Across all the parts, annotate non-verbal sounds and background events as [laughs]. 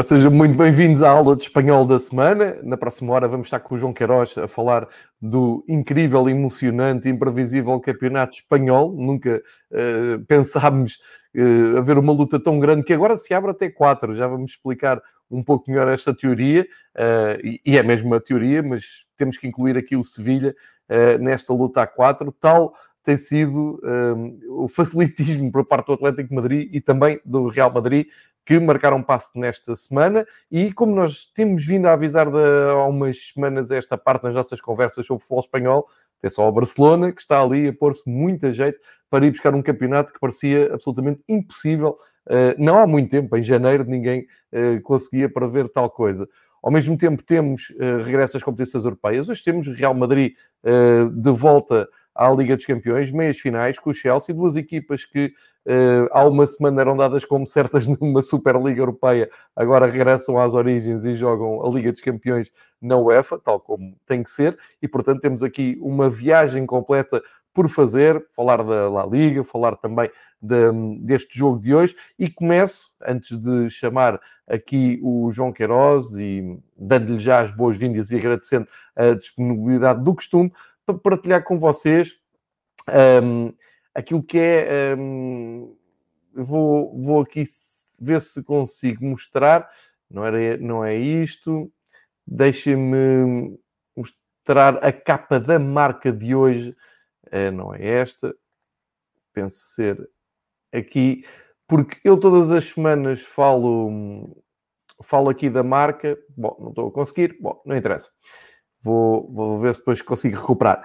Ora, sejam muito bem-vindos à aula de espanhol da semana. Na próxima hora vamos estar com o João Queiroz a falar do incrível, emocionante, imprevisível campeonato espanhol. Nunca uh, pensámos uh, haver uma luta tão grande que agora se abre até quatro. Já vamos explicar um pouco melhor esta teoria, uh, e, e, é mesmo uma teoria, mas temos que incluir aqui o Sevilha nesta luta a quatro, tal tem sido o facilitismo por parte do Atlético Madrid e também do Real Madrid que marcaram passo nesta semana e como nós temos vindo a avisar de, há umas semanas esta parte nas nossas conversas sobre o futebol espanhol, é só o Barcelona que está ali a pôr-se muito a jeito para ir buscar um campeonato que parecia absolutamente impossível. Uh, não há muito tempo, em janeiro, ninguém uh, conseguia prever tal coisa. Ao mesmo tempo, temos uh, regresso às competições europeias. Hoje temos Real Madrid de volta à Liga dos Campeões, meias finais com o Chelsea, duas equipas que uh, há uma semana eram dadas como certas [laughs] numa Superliga Europeia, agora regressam às origens e jogam a Liga dos Campeões na UEFA, tal como tem que ser, e portanto temos aqui uma viagem completa por fazer, falar da La Liga, falar também de, deste jogo de hoje, e começo, antes de chamar aqui o João Queiroz e dando-lhe já as boas-vindas e agradecendo a disponibilidade do costume, para partilhar com vocês um, aquilo que é. Um, vou, vou aqui ver se consigo mostrar. Não, era, não é isto. Deixem-me mostrar a capa da marca de hoje. É, não é esta. Penso ser aqui. Porque eu todas as semanas falo, falo aqui da marca. Bom, não estou a conseguir. Bom, não interessa. Vou, vou ver se depois consigo recuperar.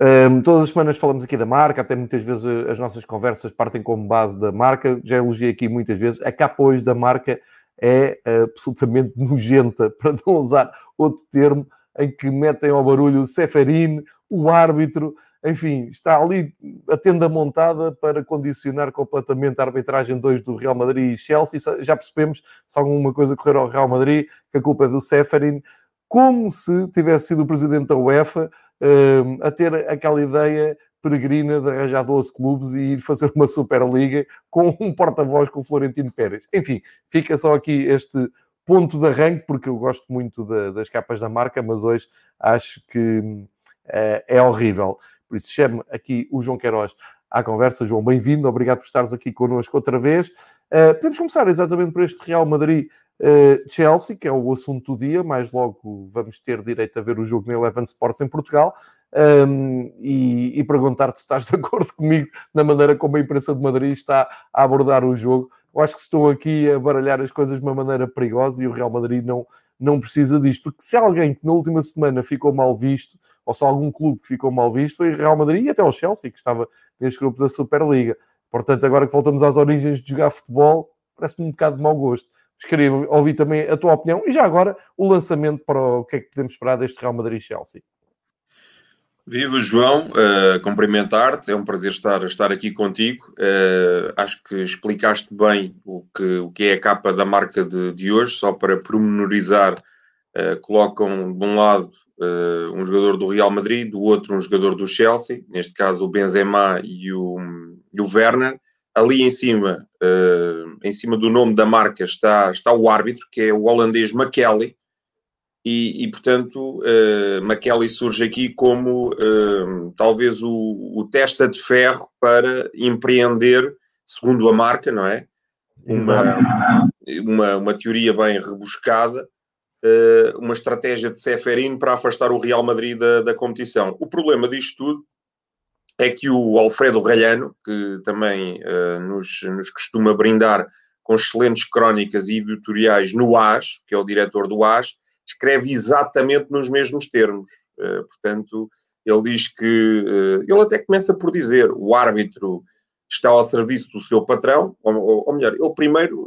Um, todas as semanas falamos aqui da marca, até muitas vezes eh, as nossas conversas partem como base da marca. Já elogiei aqui muitas vezes. A capa hoje da marca é absolutamente [laughs] nojenta, para não usar outro termo, em que metem ao barulho o Seferin, o árbitro, enfim, está ali a tenda montada para condicionar completamente a arbitragem 2 do Real Madrid e Chelsea. Já percebemos, se alguma coisa correr ao Real Madrid, que a culpa é do Seferin, como se tivesse sido o presidente da UEFA a ter aquela ideia peregrina de arranjar 12 clubes e ir fazer uma Superliga com um porta-voz com o Florentino Pérez. Enfim, fica só aqui este ponto de arranque, porque eu gosto muito das capas da marca, mas hoje acho que uh, é horrível. Por isso, chamo aqui o João Queiroz à conversa. João, bem-vindo, obrigado por estares aqui connosco outra vez. Uh, podemos começar exatamente por este Real Madrid Uh, Chelsea, que é o assunto do dia, mais logo vamos ter direito a ver o jogo na Eleven Sports em Portugal um, e, e perguntar-te se estás de acordo comigo na maneira como a imprensa de Madrid está a abordar o jogo. Eu acho que estou aqui a baralhar as coisas de uma maneira perigosa e o Real Madrid não, não precisa disto, porque se alguém que na última semana ficou mal visto, ou se algum clube que ficou mal visto, foi o Real Madrid e até o Chelsea, que estava neste grupo da Superliga. Portanto, agora que voltamos às origens de jogar futebol, parece-me um bocado de mau gosto queria ouvir também a tua opinião e já agora o lançamento para o que é que podemos esperar deste Real Madrid-Chelsea. Viva João, uh, cumprimentar-te, é um prazer estar, estar aqui contigo. Uh, acho que explicaste bem o que, o que é a capa da marca de, de hoje, só para promenorizar, uh, colocam de um lado um jogador do Real Madrid, do outro um jogador do Chelsea, neste caso o Benzema e o, e o Werner, ali em cima, uh, em cima do nome da marca, está, está o árbitro, que é o holandês McKelly, e, e portanto, uh, McKelly surge aqui como uh, talvez o, o testa de ferro para empreender, segundo a marca, não é? Uma, uma, uma teoria bem rebuscada, uh, uma estratégia de Seferin para afastar o Real Madrid da, da competição. O problema disto tudo é que o Alfredo Ralhano, que também uh, nos, nos costuma brindar com excelentes crónicas e editoriais no AS, que é o diretor do AS, escreve exatamente nos mesmos termos. Uh, portanto, ele diz que. Uh, ele até começa por dizer: o árbitro está ao serviço do seu patrão, ou, ou melhor, ele primeiro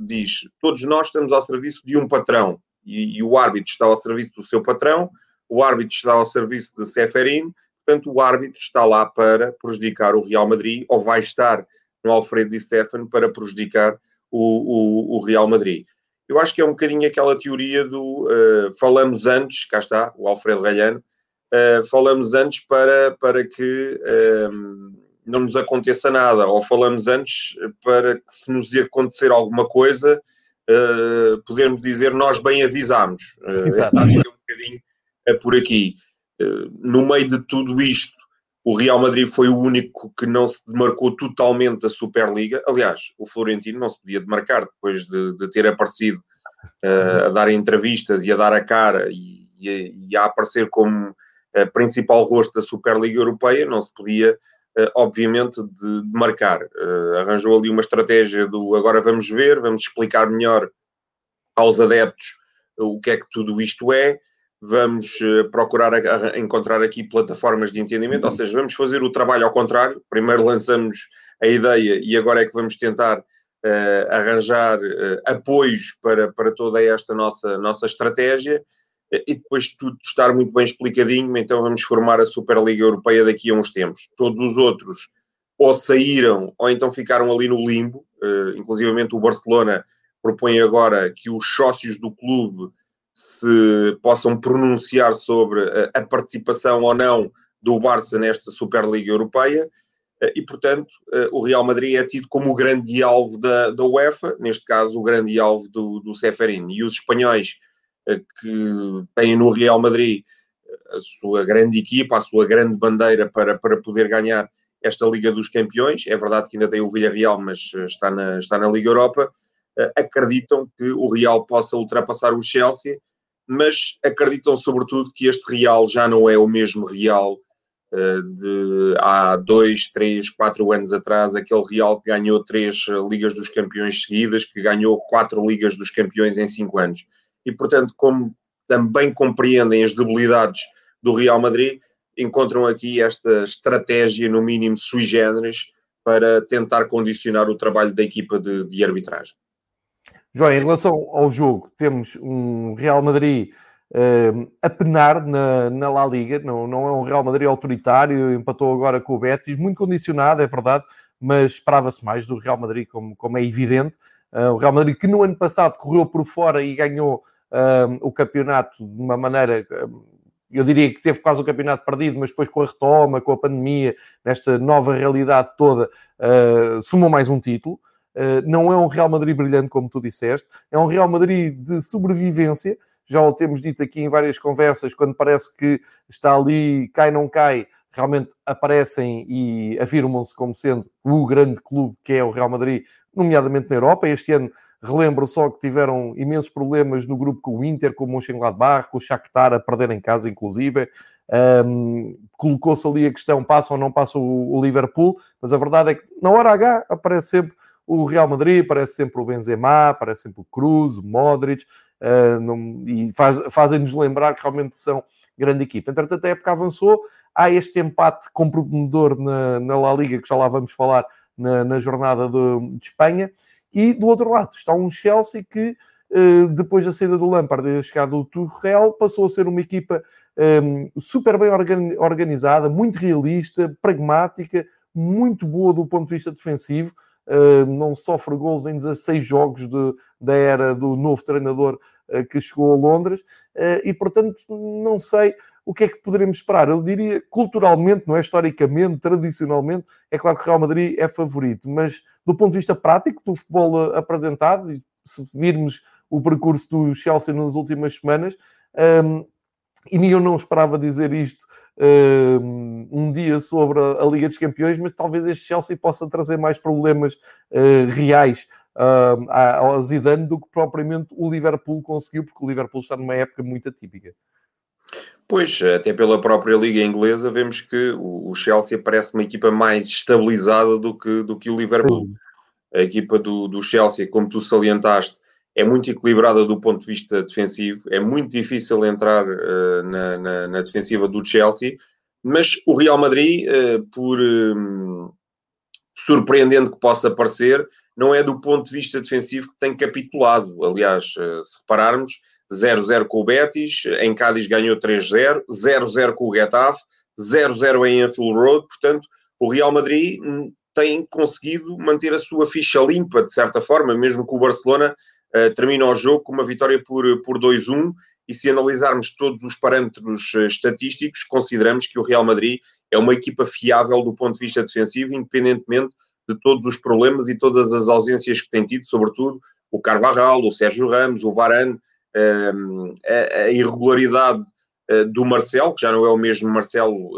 diz: todos nós estamos ao serviço de um patrão, e, e, o árbitro está ao serviço do seu patrão, o árbitro está ao serviço de Seferin, Portanto, o árbitro está lá para prejudicar o Real Madrid, ou vai estar no Alfredo Di Stefano para prejudicar o, o, o, Real Madrid. Eu acho que é um bocadinho aquela teoria do uh, falamos antes, cá está, o Alfredo Galhano, uh, falamos antes para, para que uh, não nos aconteça nada, ou falamos antes para que se nos acontecer alguma coisa, uh, podermos dizer nós bem avisámos. Uh, Exato. Acho que é um bocadinho por aqui. Uh, no meio de tudo isto, o Real Madrid foi o único que não se demarcou totalmente da Superliga. Aliás, o Florentino não se podia demarcar depois de, de ter aparecido uh, a dar entrevistas e a dar a cara e, e, e a aparecer como uh, principal rosto da Superliga Europeia, não se podia, uh, obviamente, de, de marcar. arranjou ali uma estratégia do agora vamos ver, vamos explicar melhor aos adeptos o que é que tudo isto é vamos procurar encontrar aqui plataformas de entendimento, ou seja, vamos fazer o trabalho ao contrário. Primeiro lançamos a ideia e agora é que vamos tentar uh, arranjar uh, apoios para, para toda esta nossa, nossa estratégia uh, e depois de tudo estar muito bem explicadinho, então vamos formar a Superliga Europeia daqui a uns tempos. Todos os outros ou saíram ou então ficaram ali no limbo, uh, inclusivamente o Barcelona propõe agora que os sócios do clube se possam pronunciar sobre a, participação ou não do Barça nesta Superliga Europeia. Eh, e, portanto, eh, o Real Madrid é tido como o grande alvo da, da UEFA, neste caso, o grande alvo do, do Seferin. E os espanhóis eh, que têm no Real Madrid a sua grande equipa, a sua grande bandeira para, para poder ganhar esta Liga dos Campeões, é verdade que ainda tem o Villarreal, mas está na, está na Liga Europa, acreditam que o Real possa ultrapassar o Chelsea, mas acreditam sobretudo que este Real já não é o mesmo Real eh, de há dois, três, quatro anos atrás, aquele Real que ganhou três eh, Ligas dos Campeões seguidas, que ganhou quatro Ligas dos Campeões em cinco anos. E, portanto, como também compreendem as debilidades do Real Madrid, encontram aqui esta estratégia, no mínimo sui generis, para tentar condicionar o trabalho da equipa de, de arbitragem. João, em relação ao jogo, temos um Real Madrid uh, a penar na, na La Liga. Não, não é um Real Madrid autoritário, empatou agora com o Betis, muito condicionado, é verdade, mas esperava-se mais do Real Madrid, como, como é evidente. Uh, o Real Madrid que no ano passado correu por fora e ganhou uh, o campeonato de uma maneira eu diria que teve quase o campeonato perdido, mas depois com a retoma, com a pandemia, nesta nova realidade toda, uh, sumou mais um título. Uh, não é um Real Madrid brilhante, como tu disseste, é um Real Madrid de sobrevivência, já o temos dito aqui em várias conversas, quando parece que está ali, cai, não cai, realmente aparecem e afirmam-se como sendo o grande clube que é o Real Madrid, nomeadamente na Europa. Este ano, relembro só que tiveram imensos problemas no grupo com o Inter, com o Mönchengladbach, com o Shakhtar a perder em casa, inclusive. Um, Colocou-se ali a questão, passa ou não passa o, o Liverpool, mas a verdade é que na hora H aparece sempre o Real Madrid, aparece sempre o Benzema, aparece sempre o Cruz, o Modric, uh, não, e faz, fazem-nos lembrar que realmente são grande equipa. Entretanto, a época avançou, há este empate comprometedor na, na La Liga, que já lá vamos falar na, na jornada de, de, Espanha, e do outro lado está um Chelsea que, uh, depois da saída do Lampard e a chegada do Tuchel, passou a ser uma equipa um, super bem organizada, muito realista, pragmática, muito boa do ponto de vista defensivo, não sofre gols em 16 jogos de, da era do novo treinador uh, que chegou a Londres, uh, e portanto não sei o que é que poderemos esperar. Eu diria, culturalmente, não é historicamente, tradicionalmente, é claro que o Real Madrid é favorito, mas do ponto de vista prático do futebol apresentado, e se virmos o percurso do Chelsea nas últimas semanas, e eu não esperava dizer isto uh, um dia sobre a, a, Liga dos Campeões, mas talvez este Chelsea possa trazer mais problemas uh, reais uh, ao Zidane do que propriamente o Liverpool conseguiu, porque o Liverpool está numa época muito atípica. Pois, até pela própria Liga Inglesa, vemos que o Chelsea parece uma equipa mais estabilizada do que, do que o Liverpool. Sim. A equipa do, do Chelsea, como tu salientaste, é muito equilibrada do ponto de vista defensivo, é muito difícil entrar uh, na, na, na, defensiva do Chelsea, mas o Real Madrid, uh, por um, surpreendente que possa parecer, não é do ponto de vista defensivo que tem capitulado. Aliás, uh, se repararmos, 0-0 com o Betis, em Cádiz ganhou 3-0, 0-0 com o Getafe, 0-0 em Anfield Road, portanto, o Real Madrid hum, tem conseguido manter a sua ficha limpa, de certa forma, mesmo que o Barcelona termina o jogo com uma vitória por, por 2-1 e se analisarmos todos os parâmetros uh, estatísticos, consideramos que o Real Madrid é uma equipa fiável do ponto de vista defensivo, independentemente de todos os problemas e todas as ausências que tem tido, sobretudo o Carvajal, o Sérgio Ramos, o Varane, a, a irregularidade do Marcelo, que já não é o mesmo Marcelo,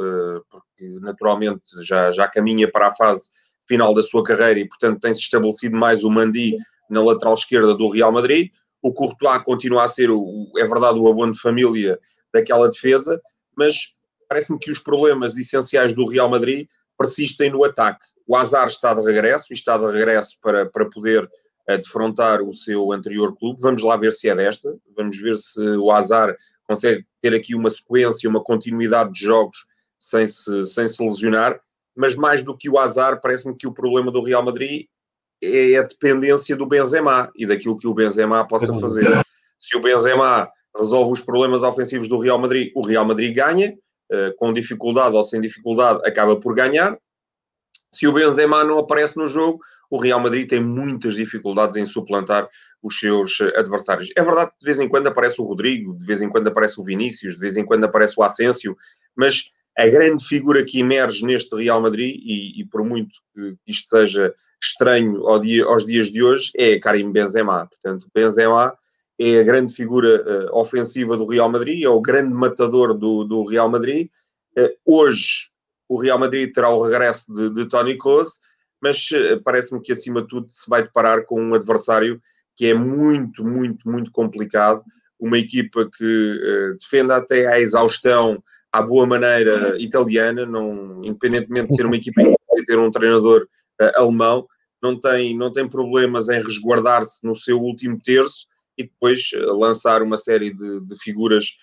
porque naturalmente já, já caminha para a fase final da sua carreira e, portanto, tem-se estabelecido mais o Mandi na lateral esquerda do Real Madrid. O Courtois continua a ser, o, é verdade, o abono de família daquela defesa, mas parece-me que os problemas essenciais do Real Madrid persistem no ataque. O Azar está de regresso e está de regresso para, para poder uh, defrontar o seu anterior clube. Vamos lá ver se é desta. Vamos ver se o Azar consegue ter aqui uma sequência, uma continuidade de jogos sem se, sem se lesionar. Mas mais do que o Azar, parece-me que o problema do Real Madrid é a dependência do Benzema e daquilo que o Benzema possa fazer. Se o Benzema resolve os problemas ofensivos do Real Madrid, o Real Madrid ganha. Uh, com dificuldade ou sem dificuldade, acaba por ganhar se o Benzema não aparece no jogo, o Real Madrid tem muitas dificuldades em suplantar os seus eh, adversários. É verdade que de vez em quando aparece o Rodrigo, de vez em quando aparece o Vinícius, de vez em quando aparece o Asensio, mas a grande figura que emerge neste Real Madrid, e, e por muito que isto seja estranho ao dia, aos dias de hoje, é Karim Benzema. Portanto, Benzema é a grande figura uh, ofensiva do Real Madrid, é o grande matador do, do Real Madrid. Uh, hoje, o Real Madrid terá o regresso de, de Tony Kroos, mas uh, parece-me que acima de tudo se vai deparar com um adversário que é muito, muito, muito complicado. Uma equipa que defende até à exaustão, à boa maneira italiana, não, independentemente de ser uma equipa e ter um treinador uh, alemão, não tem, não tem problemas em resguardar-se no seu último terço e depois lançar uma série de, de figuras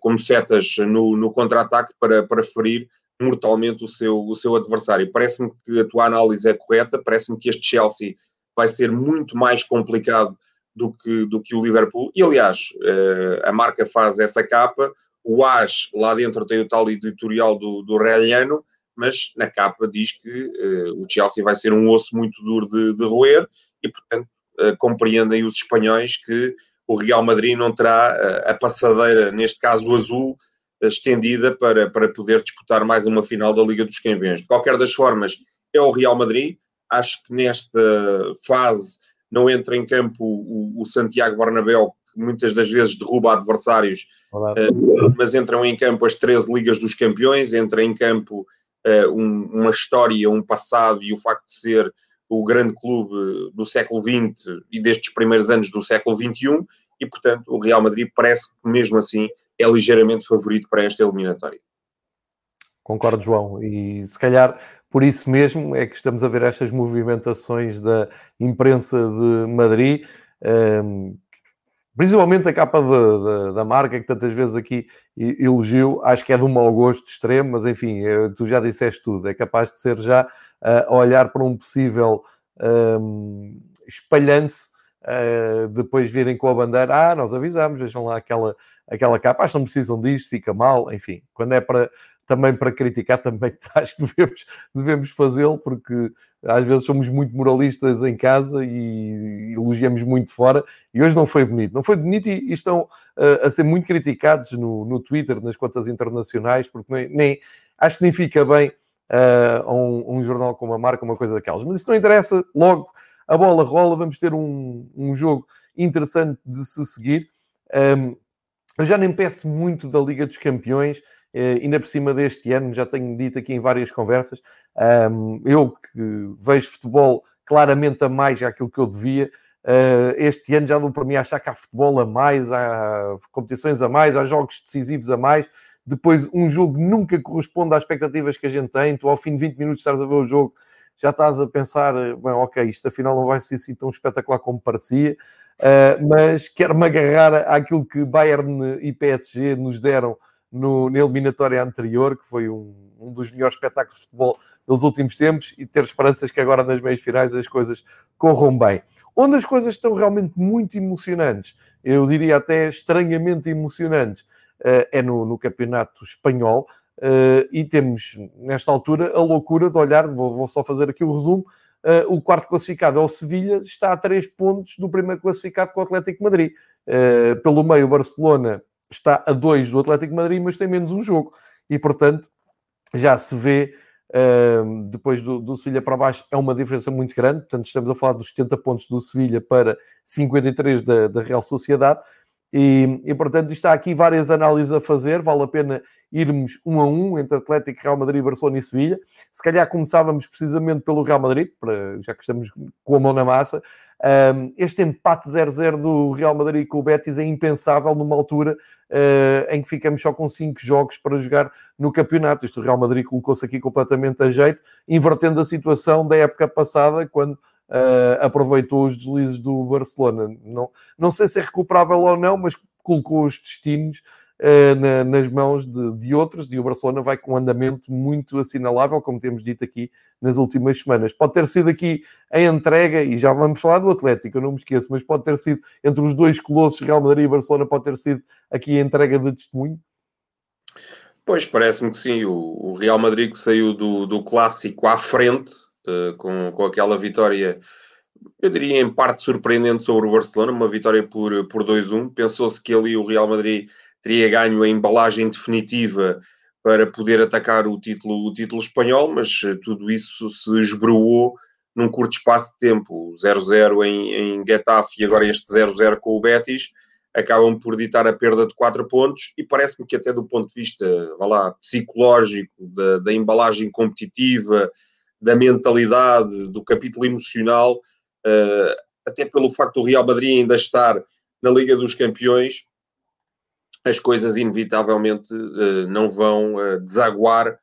como setas no, no contra-ataque para, para ferir mortalmente o seu, o seu adversário. Parece-me que a tua análise é correta, parece-me que este Chelsea vai ser muito mais complicado do que, do que o Liverpool. E aliás, uh, a marca faz essa capa, o AS lá dentro tem o tal editorial do, do Reliano, mas na capa diz que uh, o Chelsea vai ser um osso muito duro de, de roer e, portanto, uh, compreendem os espanhóis que o Real Madrid não terá a passadeira, neste caso o azul, estendida para, para poder disputar mais uma final da Liga dos Campeões. De qualquer das formas, é o Real Madrid. Acho que nesta fase não entra em campo o, o Santiago Bernabéu, que muitas das vezes derruba adversários, uh, mas entram em campo as 13 Ligas dos Campeões, entra em campo uh, um, uma história, um passado e o facto de ser o grande clube do século XX e destes primeiros anos do século XXI, e portanto o Real Madrid parece que mesmo assim é ligeiramente favorito para esta eliminatória. Concordo, João, e se calhar por isso mesmo é que estamos a ver estas movimentações da imprensa de Madrid, ehm, principalmente a capa de, de, da marca, que tantas vezes aqui elogio, acho que é de um mau gosto extremo, mas enfim, eh, tu já disseste tudo, é capaz de ser já uh, a olhar para um possível um, ehm, espalhanço, uh, depois virem com a bandeira, ah, nós avisamos, vejam lá aquela aquela capa, que não precisam disto, fica mal, enfim, quando é para também para criticar, também [laughs] acho que devemos, devemos fazê-lo, porque às vezes somos muito moralistas em casa e elogiamos muito fora, e hoje não foi bonito. Não foi bonito e, e estão uh, a ser muito criticados no, no Twitter, nas contas internacionais, porque nem, nem acho que nem fica bem uh, um, um, jornal como a marca, uma coisa daquelas. Mas isso não interessa, logo a bola rola, vamos ter um, um jogo interessante de se seguir. Um, eu já nem peço muito da Liga dos Campeões, eh, ainda por cima deste ano, já tenho dito aqui em várias conversas, eu que vejo futebol claramente a mais aquilo que eu devia, eh, este ano já dou para mim achar que há futebol a mais, há competições a mais, há jogos decisivos a mais. Depois, um jogo nunca corresponde às expectativas que a gente tem. Tu, ao fim de 20 minutos, estás a ver o jogo, já estás a pensar, bem, ok, isto afinal não vai ser assim tão espetacular como parecia. Uh, mas quero-me agarrar àquilo que Bayern e PSG nos deram no, na eliminatória anterior, que foi um, um, dos melhores espetáculos de futebol dos últimos tempos, e ter esperanças que agora nas meias finais as coisas corram bem. Onde as coisas estão realmente muito emocionantes, eu diria até estranhamente emocionantes, uh, é no, no, campeonato espanhol, uh, e temos nesta altura a loucura de olhar, vou, vou só fazer aqui o resumo, Uh, o quarto classificado é o Sevilha, está a três pontos do primeiro classificado com o Atlético Madrid. Uh, pelo meio, o Barcelona está a dois do Atlético Madrid, mas tem menos um jogo. E, portanto, já se vê uh, depois do, do Sevilha para baixo é uma diferença muito grande, portanto estamos a falar dos 70 pontos do Sevilha para 53 da, da Real Sociedade, e, e, portanto está aqui várias análises a fazer, vale a pena irmos um a um entre Atlético, Real Madrid, Barcelona e Sevilha. Se calhar começávamos precisamente pelo Real Madrid, para, já que estamos com a mão na massa. Um, este empate 0-0 do Real Madrid com o Betis é impensável numa altura uh, em que ficamos só com 5 jogos para jogar no campeonato. Isto o Real Madrid colocou-se aqui completamente a jeito, invertendo a situação da época passada, quando uh, aproveitou os deslizes do Barcelona. Não, não sei se é recuperável ou não, mas colocou os destinos uh, na, nas mãos de, de, outros e o Barcelona vai com um andamento muito assinalável, como temos dito aqui nas últimas semanas. Pode ter sido aqui a entrega, e já vamos falar do Atlético, eu não me esqueço, mas pode ter sido entre os dois colossos, Real Madrid e Barcelona, pode ter sido aqui a entrega de testemunho. Pois, parece-me que sim. O, Real Madrid que saiu do, do clássico à frente, uh, com, com aquela vitória, eu diria em parte surpreendente sobre o Barcelona, uma vitória por, por 2-1. Pensou-se que ali o Real Madrid teria ganho a embalagem definitiva para poder atacar o título, o título espanhol, mas eh, tudo isso se esbroou num curto espaço de tempo. 0-0 em, em Getafe e agora este 0-0 com o Betis acabam por ditar a perda de 4 pontos e parece-me que até do ponto de vista, lá, psicológico, da, da embalagem competitiva, da mentalidade, do capítulo emocional, uh, até pelo facto do Real Madrid ainda estar na Liga dos Campeões, as coisas inevitavelmente uh, não vão uh, desaguar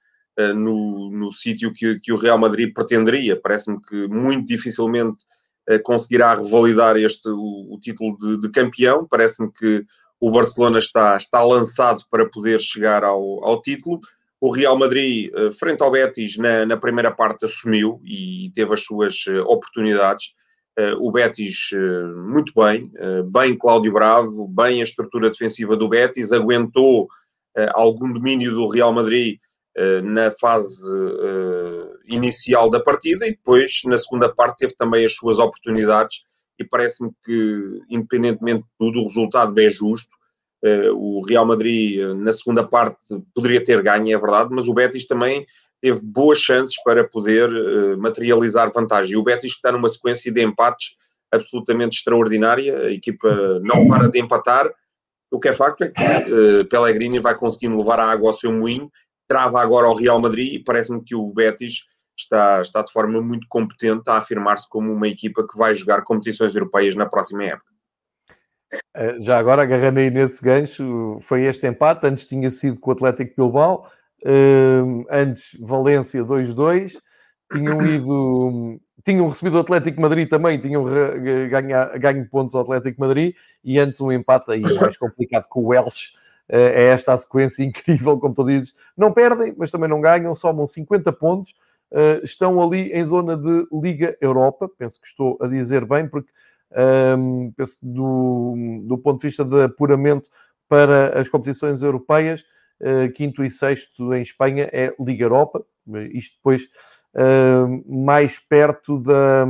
no, no sítio que, que o Real Madrid pretenderia. Parece-me que muito dificilmente conseguirá revalidar este, o, o título de, de campeão. Parece-me que o Barcelona está, está lançado para poder chegar ao, ao título. O Real Madrid, eh, frente ao Betis, na, na primeira parte assumiu e teve as suas eh, oportunidades. Eh, o Betis, muito bem, bem Cláudio Bravo, bem a estrutura defensiva do Betis, aguentou algum domínio do Real Madrid na fase inicial da partida e depois, na segunda parte, teve também as suas oportunidades. E parece-me que, independentemente de tudo, o resultado é justo o Real Madrid, uh, na segunda parte, poderia ter ganho, é verdade, mas o Betis também teve boas chances para poder uh, materializar vantagem. E o Betis está numa sequência de empates absolutamente extraordinária, a equipa não para de empatar. O que é facto é que uh, Pellegrini vai conseguindo levar a água ao seu moinho, trava agora ao Real Madrid e parece-me que o Betis está, está de forma muito competente a afirmar-se como uma equipa que vai jogar competições europeias na próxima época. Eh, já agora, agarrando aí nesse gancho, foi este empate. Antes tinha sido com o Atlético Bilbao, ehm, antes Valência 2-2. Tinham ido, tinham recebido o Atlético Madrid também, tinham ganho, ganho pontos ao Atlético Madrid e antes um empate aí mais complicado com o Elche. Eh, é esta a sequência [laughs] incrível, como tu dizes. Não perdem, mas também não ganham, somam 50 pontos. Eh, estão ali em zona de Liga Europa, penso que estou a dizer bem, porque um, penso do, do ponto de vista de apuramento para as competições europeias, uh, quinto e sexto em Espanha é Liga Europa, isto depois uh, mais perto da,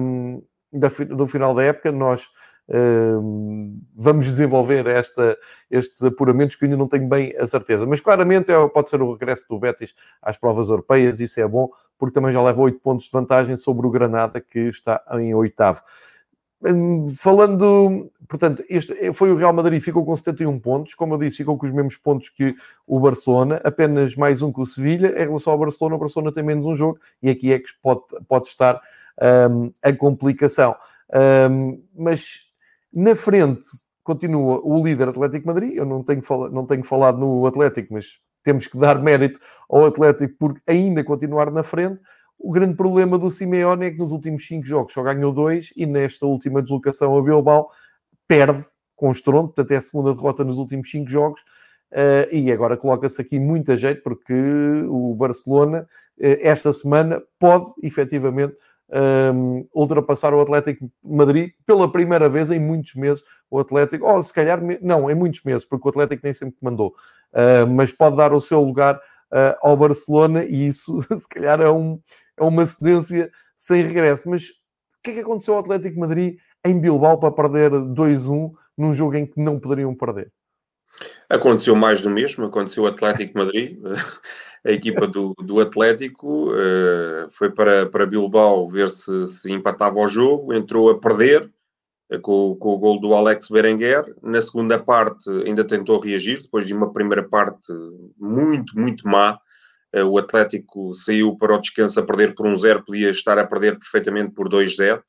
da, do final da época, nós uh, vamos desenvolver esta, estes apuramentos que ainda não tenho bem a certeza, mas claramente é, pode ser o regresso do Betis às provas europeias, isso é bom, porque também já leva 8 pontos de vantagem sobre o Granada, que está em oitavo. Hum, falando, portanto, este foi o Real Madrid, ficou com 71 pontos, como eu disse, ficou com os mesmos pontos que o Barcelona, apenas mais um que o Sevilha. Em relação ao Barcelona, o Barcelona tem menos um jogo e aqui é que pode, pode estar um, a complicação. Um, mas na frente continua o líder Atlético Madrid. Eu não tenho, não tenho falado no Atlético, mas temos que dar mérito ao Atlético por ainda continuar na frente. O grande problema do Simeone é que nos últimos cinco jogos só ganhou dois e nesta última deslocação a Bilbao perde com estrondo, portanto é a segunda derrota nos últimos cinco jogos. Uh, e agora coloca-se aqui muita jeito porque o Barcelona uh, esta semana pode efetivamente um, ultrapassar o Atlético Madrid pela primeira vez em muitos meses. O Atlético, ou se calhar, não, em muitos meses, porque o Atlético nem sempre mandou, uh, mas pode dar o seu lugar ao Barcelona e isso, [laughs] se calhar, é um, é uma cedência sem regresso. Mas o que é que aconteceu ao Atlético Madrid em Bilbao para perder 2-1 num jogo em que não poderiam perder? Aconteceu mais do mesmo, aconteceu o Atlético Madrid. [laughs] a equipa do, do Atlético uh, foi para, para Bilbao ver se, se empatava o jogo, entrou a perder uh, com, com o gol do Alex Berenguer. Na segunda parte ainda tentou reagir, depois de uma primeira parte muito, muito má. Uh, o Atlético saiu para o descanso a perder por um zero, podia estar a perder perfeitamente por 2-0.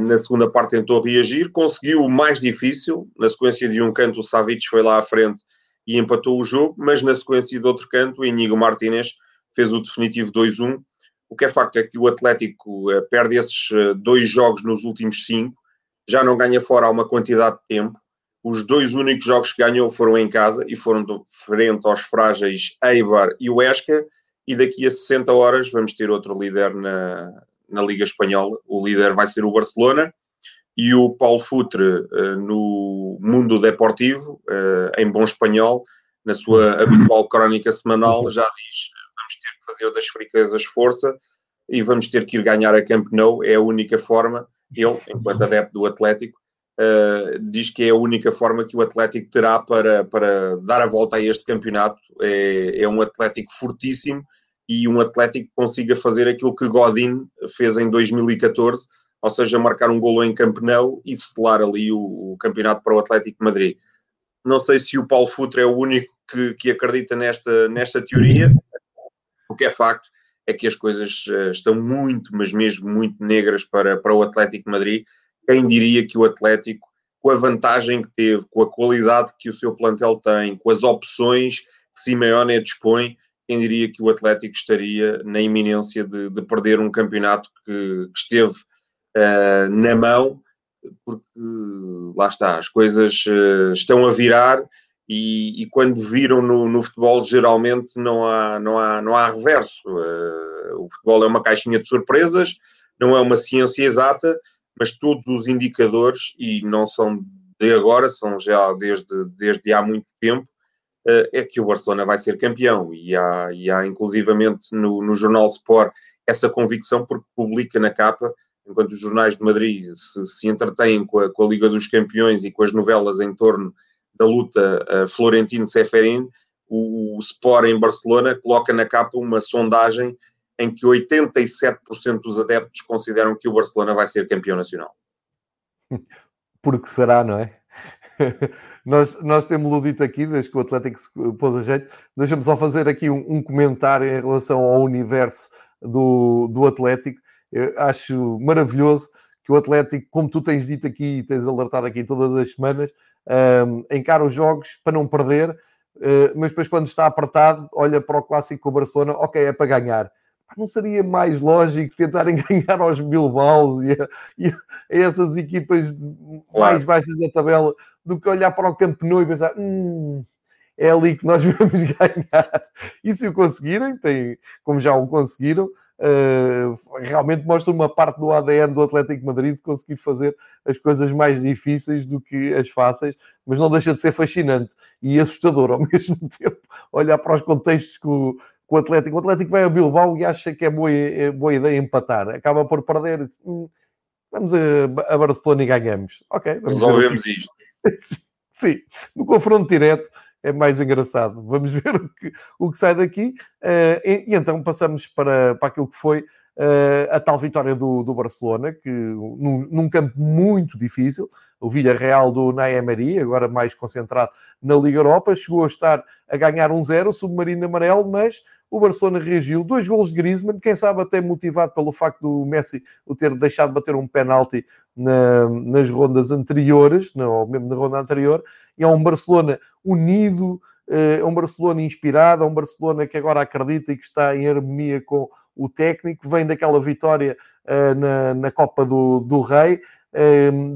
Na segunda parte tentou reagir, conseguiu o mais difícil. Na sequência de um canto, o Savic foi lá à frente e empatou o jogo, mas na sequência do outro canto, Inigo Martinez fez o definitivo 2-1. O que é facto é que o Atlético uh, perde esses dois jogos nos últimos cinco, já não ganha fora há uma quantidade de tempo. Os dois únicos jogos que ganhou foram em casa e foram frente aos frágeis Eibar e o Esca. E daqui a 60 horas vamos ter outro líder na, na Liga Espanhola. O líder vai ser o Barcelona e o Paulo Futre, uh, no Mundo Deportivo, uh, em bom espanhol, na sua habitual crónica semanal, já diz: vamos ter que fazer das friquezas força e vamos ter que ir ganhar a Camp Nou, é a única forma. Ele, enquanto adepto do Atlético, uh, diz que é a única forma que o Atlético terá para, para dar a volta a este campeonato. É, é um Atlético fortíssimo e um Atlético que consiga fazer aquilo que Godin fez em 2014 ou seja, marcar um golo em Camp Nou e selar ali o, o, campeonato para o Atlético de Madrid. Não sei se o Paulo Futre é o único que, que acredita nesta, nesta teoria. O que é facto é que as coisas uh, estão muito, mas mesmo muito negras para, para o Atlético de Madrid. Quem diria que o Atlético, com a vantagem que teve, com a qualidade que o seu plantel tem, com as opções que Simeone dispõe, quem diria que o Atlético estaria na iminência de, de perder um campeonato que, que esteve uh, na mão, porque lá está, as coisas uh, estão a virar e, e quando viram no, no, futebol geralmente não há, não há, não há reverso. O futebol é uma caixinha de surpresas, não é uma ciência exata, mas todos os indicadores, e não são de agora, são já desde, desde há muito tempo, é que o Barcelona vai ser campeão. E há, e há inclusivamente no, no jornal Sport essa convicção, porque publica na capa enquanto os jornais de Madrid se, se entretêm com a, com a, Liga dos Campeões e com as novelas em torno da luta uh, Florentino-Seferin, o, o Sport em Barcelona coloca na capa uma sondagem em que 87% dos adeptos consideram que o Barcelona vai ser campeão nacional. Porque será, não é? [laughs] nós, nós temos dito aqui, desde que o Atlético se pôs a jeito, deixa-me só fazer aqui um, um, comentário em relação ao universo do, do Atlético. Eu acho maravilhoso que o Atlético, como tu tens dito aqui e tens alertado aqui todas as semanas, um, encara os jogos para não perder, uh, mas depois quando está apertado, olha para o clássico com o Barcelona, ok, é para ganhar. Não seria mais lógico tentarem [laughs] ganhar aos Bilbaos e a, e a essas equipas mais baixas da tabela do que olhar para o Camp Nou e pensar hum, é ali que nós [laughs] vamos ganhar. E se o conseguirem, tem, como já o conseguiram, Uh, realmente mostra uma parte do ADN do Atlético Madrid de conseguir fazer as coisas mais difíceis do que as fáceis, mas não deixa de ser fascinante e assustador ao [laughs] mesmo tempo olhar para os contextos que o, que o Atlético. O Atlético vai a Bilbao e acha que é boa, é boa ideia empatar, acaba por perder. Diz, hum, vamos a, a, Barcelona e ganhamos. Ok, resolvemos isto. [laughs] Sim, no confronto direto é mais engraçado. Vamos [laughs] ver o que, o que sai daqui. Uh, e, e, então passamos para, para aquilo que foi uh, a tal vitória do, do Barcelona, que num, num, campo muito difícil, o Villarreal do Naemari, agora mais concentrado na Liga Europa, chegou a estar a ganhar um zero, submarino amarelo, mas o Barcelona reagiu. Dois golos de Griezmann, quem sabe até motivado pelo facto do Messi o ter deixado de bater um penalti na, nas rondas anteriores, não, ou mesmo na ronda anterior, e é um Barcelona unido, eh, é um Barcelona inspirado, é um Barcelona que agora acredita e que está em harmonia com o técnico, vem daquela vitória uh, na, na Copa do, do Rei,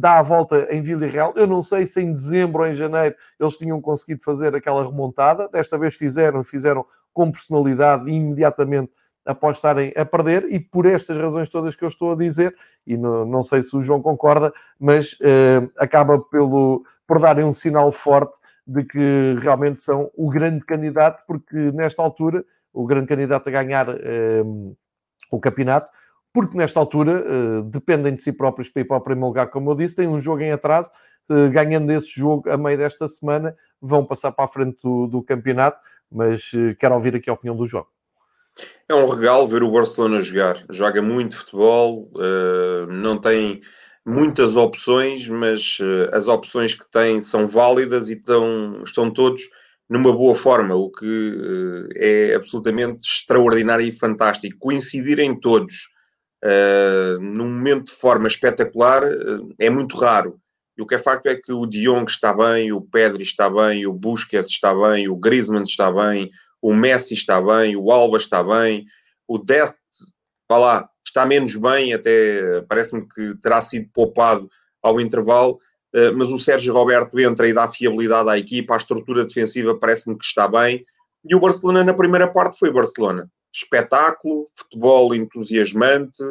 dá a volta em Vila Real. Eu não sei se em dezembro ou em janeiro eles tinham conseguido fazer aquela remontada. Desta vez fizeram, fizeram com personalidade imediatamente após estarem a perder e por estas razões todas que eu estou a dizer, e não, não sei se o João concorda, mas uh, acaba pelo, por darem um sinal forte de que realmente são o grande candidato, porque nesta altura, o grande candidato a ganhar uh, o campeonato, porque nesta altura uh, dependem de si próprios para ir para o primeiro lugar, como eu disse, têm um jogo em atraso, ganhando esse jogo a meio desta semana, vão passar para a frente do, do campeonato, mas quero ouvir aqui a opinião do João. É um regalo ver o Barcelona jogar. Joga muito futebol, não tem muitas opções, mas as opções que tem são válidas e estão, estão todos numa boa forma, o que é absolutamente extraordinário e fantástico. Coincidirem todos num momento de forma espetacular é muito raro. E o que é facto é que o Dion está bem, o Pedri está bem, o Busquets está bem, o Griezmann está bem, o Messi está bem, o Alba está bem, o Dest, vá lá, está menos bem, até parece-me que terá sido poupado ao intervalo, eh, mas o Sérgio Roberto entra e dá fiabilidade à equipa, a estrutura defensiva parece-me que está bem, e o Barcelona na primeira parte foi Barcelona. Espetáculo, futebol entusiasmante,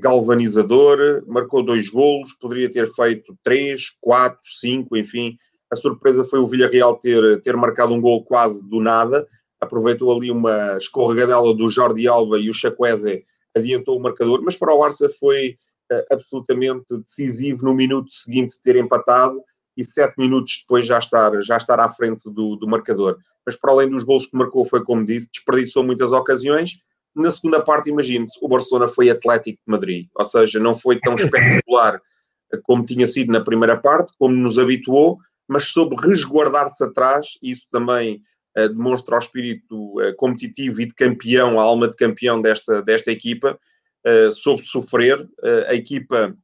galvanizador, marcou dois golos, poderia ter feito três, quatro, cinco, enfim. A surpresa foi o Villarreal ter, ter marcado um gol quase do nada, aproveitou ali uma escorregadela do Jordi Alba e o Chacuese adiantou o marcador, mas para o Barça foi uh, absolutamente decisivo no minuto seguinte ter empatado e sete minutos depois já estar, já estar à frente do, do marcador. Mas para além dos gols que marcou, foi como disse, desperdiçou muitas ocasiões. Na segunda parte, imagine-se, o Barcelona foi Atlético de Madrid, ou seja, não foi tão espetacular como tinha sido na primeira parte, como nos habituou, mas soube resguardar-se atrás, isso também uh, demonstra o espírito uh, competitivo e de campeão, a alma de campeão desta, desta equipa, uh, soube sofrer. a equipa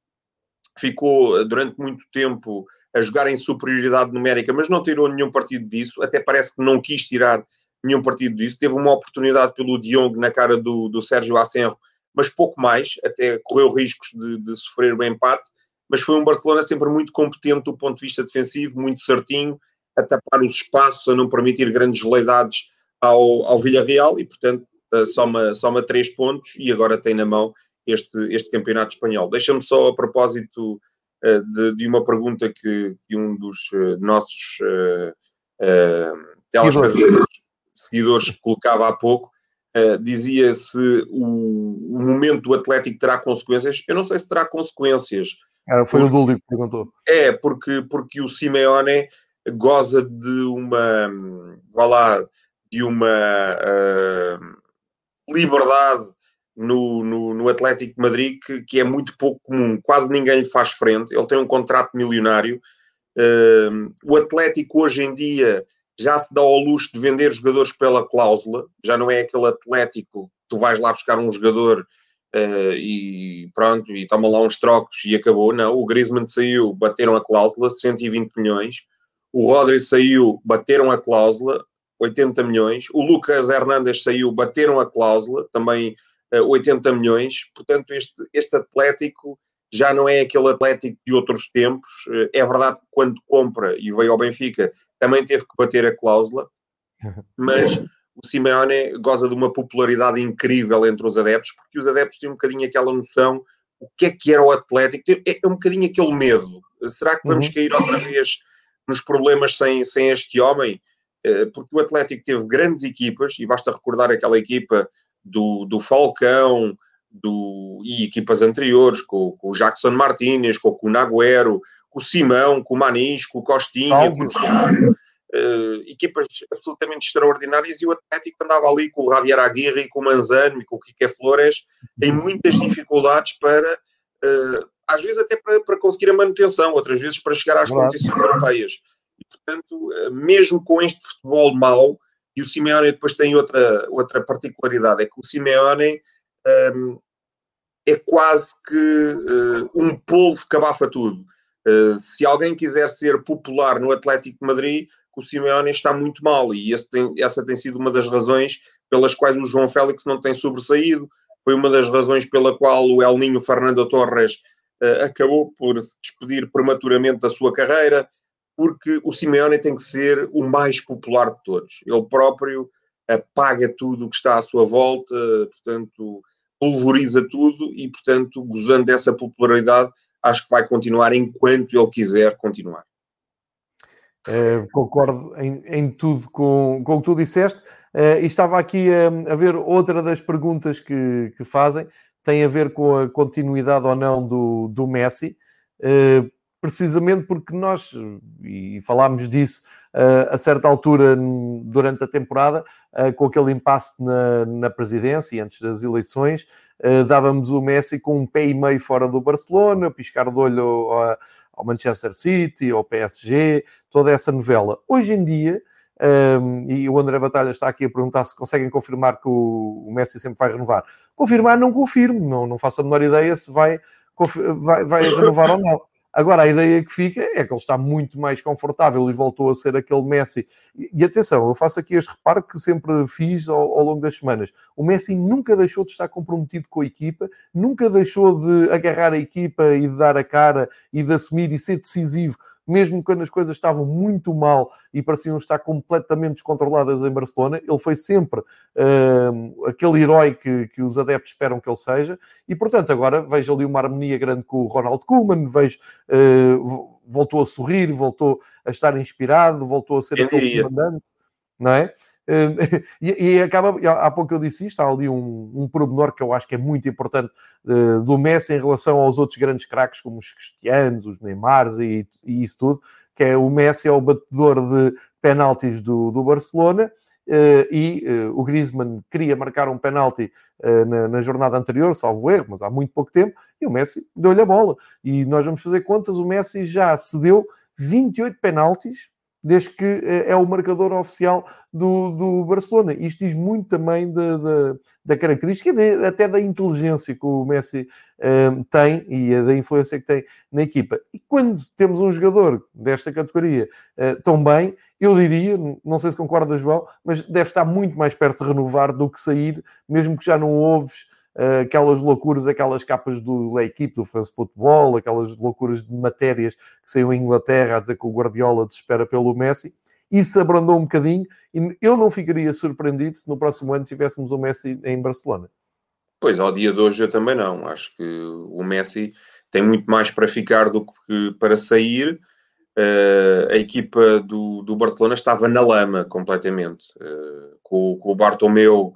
ficou durante muito tempo a jogar em superioridade numérica, mas não tirou nenhum partido disso, até parece que não quis tirar nenhum partido disso. Teve uma oportunidade pelo Diong na cara do, do Sérgio Asenro, mas pouco mais, até correu riscos de, de sofrer o empate. Mas foi um Barcelona sempre muito competente do ponto de vista defensivo, muito certinho, a tapar os espaços, a não permitir grandes veleidades ao, ao Villarreal e, portanto, uh, soma, soma três pontos e agora tem na mão este, este campeonato espanhol. Deixa-me só, a propósito de, de, uma pergunta que, que um dos uh, nossos seguidores. seguidores colocava há pouco, dizia se o, o momento do Atlético terá consequências. Eu não sei se terá consequências. Era, foi porque, o Dúlio que perguntou. É, porque, porque o Simeone goza de uma, vá lá, de uma uh, liberdade no, no, no, Atlético de Madrid que, que, é muito pouco comum, quase ninguém lhe faz frente. Ele tem um contrato milionário. Uh, o Atlético hoje em dia já se dá ao luxo de vender jogadores pela cláusula, já não é aquele Atlético tu vais lá buscar um jogador uh, e pronto, e toma lá uns trocos e acabou. Não, o Griezmann saiu, bateram a cláusula, 120 milhões. O Rodri saiu, bateram a cláusula, 80 milhões. O Lucas Hernandes saiu, bateram a cláusula, também 80 milhões. Portanto, este, este Atlético já não é aquele Atlético de outros tempos. Uh, é verdade que quando compra e veio ao Benfica, também teve que bater a cláusula, [laughs] mas o Simeone goza de uma popularidade incrível entre os adeptos, porque os adeptos têm um bocadinho aquela noção o que é que era o Atlético, é, é um bocadinho aquele medo. Será que vamos uhum. cair outra vez nos problemas sem, sem este homem, eh, porque o Atlético teve grandes equipas, e basta recordar aquela equipa do, do Falcão do, e equipas anteriores, com, com o Jackson Martínez, com, com o Naguero, com o Simão, com o Manis, com o Costinha, com o Chico, uh, equipas absolutamente extraordinárias, e o Atlético andava ali com o Javier Aguirre, com o Manzano e com o Kike Flores, em muitas dificuldades para uh, às vezes até para, para, conseguir a manutenção, outras vezes para chegar às competições europeias. E, portanto, eh, mesmo com este futebol mau, e o Simeone depois tem outra, outra particularidade, é que o Simeone um, é quase que uh, um polvo que abafa tudo. Uh, se alguém quiser ser popular no Atlético de Madrid, o Simeone está muito mal, e tem, essa tem sido uma das razões pelas quais o João Félix não tem sobressaído, foi uma das razões pela qual o El Ninho Fernando Torres uh, acabou por se despedir prematuramente da sua carreira, porque o Simeone tem que ser o mais popular de todos. Ele próprio apaga tudo o que está à sua volta, portanto, pulveriza tudo e, portanto, gozando dessa popularidade, acho que vai continuar enquanto ele quiser continuar. Uh, concordo em, em, tudo com, com o que tu disseste. Uh, e estava aqui a, a, ver outra das perguntas que, que fazem tem a ver com a continuidade ou não do, do Messi, eh, precisamente porque nós, e falámos disso uh, a certa altura durante a temporada, uh, com aquele impasse na, na presidência e antes das eleições, uh, dávamos o Messi com um pé e meio fora do Barcelona, piscar de olho ao, ao Manchester City, ao PSG, toda essa novela. Hoje em dia, um, e o André Batalha está aqui a perguntar se conseguem confirmar que o, o Messi sempre vai renovar. Confirmar, não confirmo, não, não faço a menor ideia se vai, vai, vai renovar ou não. Agora, a ideia que fica é que ele está muito mais confortável e voltou a ser aquele Messi. E, atenção, eu faço aqui este reparo que sempre fiz ao, ao, longo das semanas. O Messi nunca deixou de estar comprometido com a equipa, nunca deixou de agarrar a equipa e de dar a cara e de assumir e ser decisivo mesmo quando as coisas estavam muito mal e pareciam estar completamente descontroladas em Barcelona, ele foi sempre uh, aquele herói que, que, os adeptos esperam que ele seja, e portanto agora vejo ali uma harmonia grande com o Ronald Koeman, vejo. Uh, voltou a sorrir, voltou a estar inspirado, voltou a ser Quem aquele diria? comandante, não é? [laughs] e, e, acaba, há pouco eu disse isto, há ali um, um pormenor que eu acho que é muito importante uh, do Messi em relação aos outros grandes craques, como os Cristianos, os Neymars e, e, isso tudo, que é o Messi é o batedor de penaltis do, do Barcelona, Uh, e uh, o Griezmann queria marcar um penalti uh, na, na, jornada anterior, salvo erro, mas há muito pouco tempo, e o Messi deu-lhe a bola. E nós vamos fazer contas, o Messi já cedeu 28 penaltis desde que eh, é o marcador oficial do, do Barcelona. Isto diz muito também da, da, da característica, de, até da inteligência que o Messi uh, tem e da influência que tem na equipa. E quando temos um jogador desta categoria uh, tão bem, eu diria, não sei se concorda, João, mas deve estar muito mais perto de renovar do que sair, mesmo que já não ouves aquelas loucuras, aquelas capas do da equipe do France Football, aquelas loucuras de matérias que saiu em Inglaterra a dizer que o Guardiola desespera pelo Messi. Isso abrandou um bocadinho e eu não ficaria surpreendido se no próximo ano tivéssemos o Messi em Barcelona. Pois, ao dia de hoje eu também não. Acho que o Messi tem muito mais para ficar do que para sair. Uh, a equipa do, do Barcelona estava na lama completamente. Uh, com, com, o Bartomeu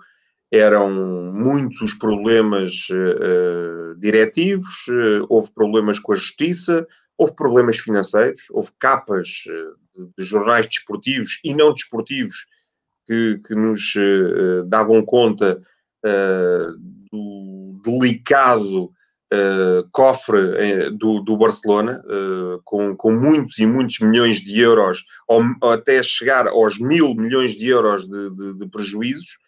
eram muitos problemas uh, diretivos, uh, houve problemas com a justiça, houve problemas financeiros, houve capas uh, de, de, jornais desportivos e não desportivos que, que nos davam conta do delicado cofre do, do Barcelona, com, com muitos e muitos milhões de euros, ou, até chegar aos mil milhões de euros de, de, de prejuízos,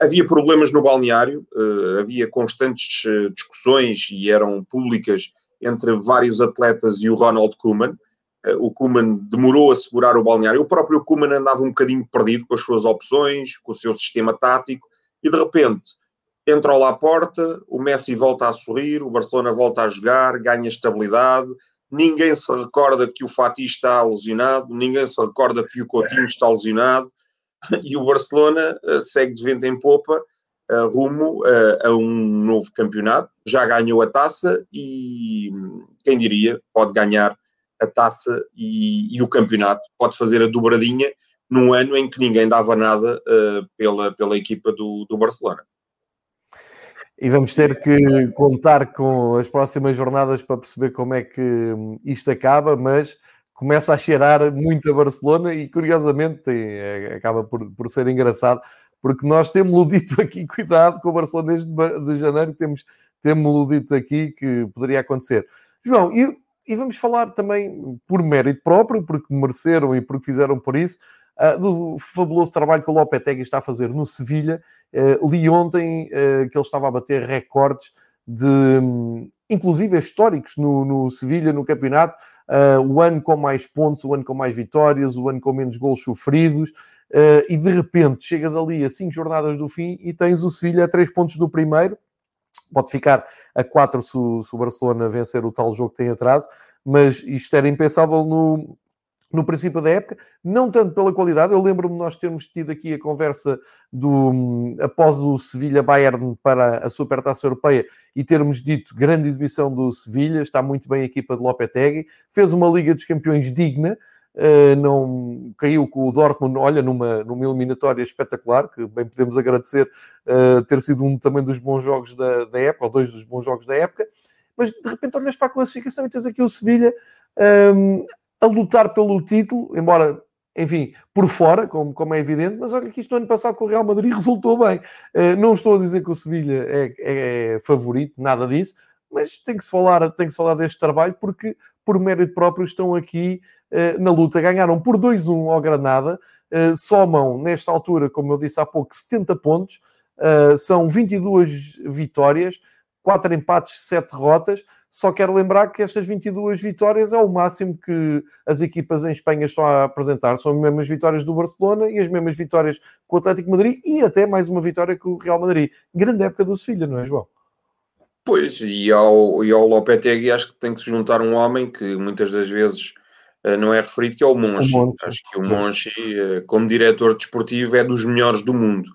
Havia problemas no balneário, uh, havia constantes uh, discussões e eram públicas entre vários atletas e o Ronald Koeman. Uh, o Koeman demorou a segurar o balneário. O próprio Koeman andava um bocadinho perdido com as suas opções, com o seu sistema tático, e de repente entra lá à porta, o Messi volta a sorrir, o Barcelona volta a jogar, ganha estabilidade, ninguém se recorda que o Fatih está lesionado, ninguém se recorda que o Coutinho está lesionado, [laughs] e o Barcelona uh, segue de vento em popa uh, rumo uh, a um novo campeonato. Já ganhou a taça e quem diria pode ganhar a taça e, e o campeonato, pode fazer a dobradinha num ano em que ninguém dava nada pela, pela equipa do, do Barcelona. E vamos ter que contar com as próximas jornadas para perceber como é que hum, isto acaba, mas começa a cheirar muito a Barcelona e curiosamente é, acaba por, por ser engraçado, porque nós temos-lo [laughs] dito aqui, cuidado com o Barcelona desde de janeiro, temos, temos-lo dito aqui que poderia acontecer. João, e, e vamos falar também por mérito próprio, porque mereceram e porque fizeram por isso, Uh, do fabuloso trabalho que o Lopetegui está a fazer no Sevilha. Uh, li ontem uh, que ele estava a bater recordes de, um, inclusive históricos no, no Sevilha, no campeonato, uh, o ano com mais pontos, o ano com mais vitórias, o ano com menos gols sofridos, uh, e de repente chegas ali a 5 jornadas do fim e tens o Sevilha a 3 pontos do primeiro, pode ficar a 4 se, se o Barcelona vencer o tal jogo que tem atraso, mas isto era impensável no, no princípio da época, não tanto pela qualidade. Eu lembro-me nós termos tido aqui a conversa do após o Sevilha Bayern para a Supertaça Europeia e termos dito grande exibição do Sevilha, está muito bem a equipa de Lopetegui, fez uma Liga dos Campeões digna. Uh, não caiu com o Dortmund, olha, numa, numa eliminatória espetacular, que bem podemos agradecer uh, ter sido um também dos bons jogos da, da época, ou dois dos bons jogos da época, mas de repente olhas para a classificação e tens aqui o Sevilha um, a lutar pelo título, embora enfim, por fora, como, como é evidente, mas olha que isto no ano passado com o Real Madrid resultou bem. Uh, não estou a dizer que o Sevilha é, é, favorito, nada disso, mas tem que se falar, tem que se falar deste trabalho porque, por mérito próprio, estão aqui uh, na luta. Ganharam por 2-1 ao Granada, uh, somam, nesta altura, como eu disse há pouco, 70 pontos, são 22 vitórias, 4 empates, 7 derrotas só quero lembrar que estas 22 vitórias é o máximo que as equipas em Espanha estão a apresentar. São as mesmas vitórias do Barcelona e as mesmas vitórias com o Atlético Madrid e até mais uma vitória com o Real Madrid. Grande época do Sevilha, não é, João? Pois, e ao, e ao Lopetegui acho que tem que se juntar um homem que muitas das vezes uh, não é referido, que é o Monchi. O Monchi. Acho que o Monchi, uh, como diretor desportivo, é dos melhores do mundo.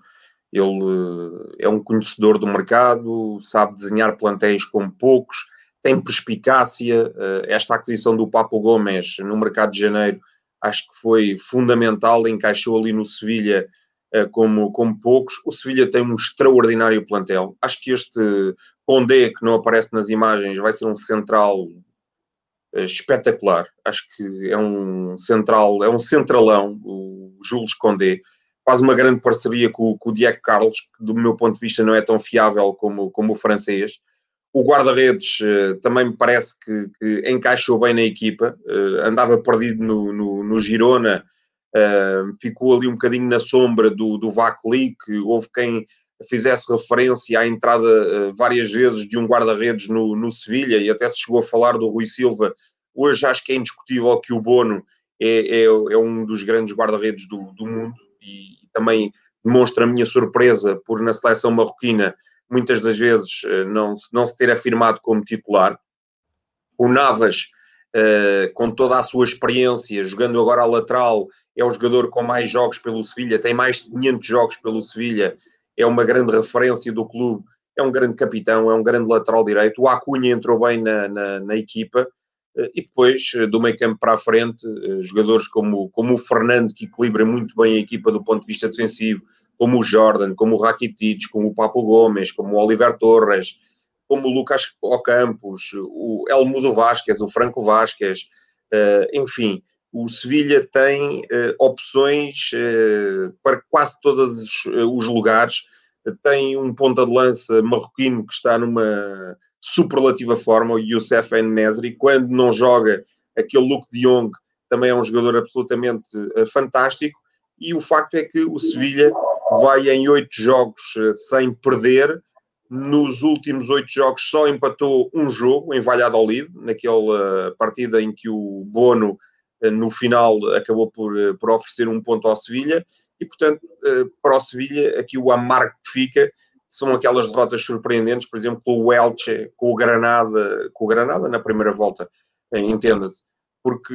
Ele uh, é um conhecedor do mercado, sabe desenhar plantéis como poucos, tem perspicácia. Eh, esta aquisição do Papo Gomes no mercado de janeiro acho que foi fundamental, encaixou ali no Sevilha eh, como, como poucos. O Sevilha tem um extraordinário plantel. Acho que este Condé, que não aparece nas imagens, vai ser um central eh, espetacular. Acho que é um central, é um centralão, o Jules Condé. Faz uma grande parceria com, com o Diego Carlos, que do meu ponto de vista não é tão fiável como, como o francês. O guarda-redes uh, também me parece que, que, encaixou bem na equipa, uh, andava perdido no, no, no Girona, uh, ficou ali um bocadinho na sombra do, do Vacli, que houve quem fizesse referência à entrada várias vezes de um guarda-redes no, no Sevilha, e até se chegou a falar do Rui Silva. Hoje acho que é indiscutível que o Bono é, é, é um dos grandes guarda-redes do, do mundo, e também demonstra a minha surpresa por na seleção marroquina muitas das vezes eh, não, não se ter afirmado como titular. O Navas, uh, com toda a sua experiência, jogando agora à lateral, é o jogador com mais jogos pelo Sevilha, tem mais de 500 jogos pelo Sevilha, é uma grande referência do clube, é um grande capitão, é um grande lateral direito. O Acunha entrou bem na, na, na equipa. Uh, e depois, do meio campo para a frente, jogadores como, como o Fernando, que equilibra muito bem a equipa do ponto de vista defensivo, como o Jordan, como o Rakitic, como o Papo Gomes, como o Oliver Torres, como o Lucas Ocampos, o Elmudo Vasquez, o Franco Vasquez, uh, enfim, o Sevilha tem uh, opções uh, para quase todos os, os lugares. Tem um ponta de lança marroquino que está numa superlativa forma, o Youssef Nesri. Quando não joga, aquele Luke de Jong também é um jogador absolutamente fantástico. E o facto é que o Sevilha vai em oito jogos eh, sem perder. Nos últimos oito jogos só empatou um jogo em Valladolid, naquela partida em que o Bono, eh, no final, acabou por, eh, por oferecer um ponto ao Sevilha. E, portanto, para o Sevilha, aqui o amargo que fica são aquelas derrotas surpreendentes, por exemplo, o Elche com o Granada, com o Granada na primeira volta, entenda-se porque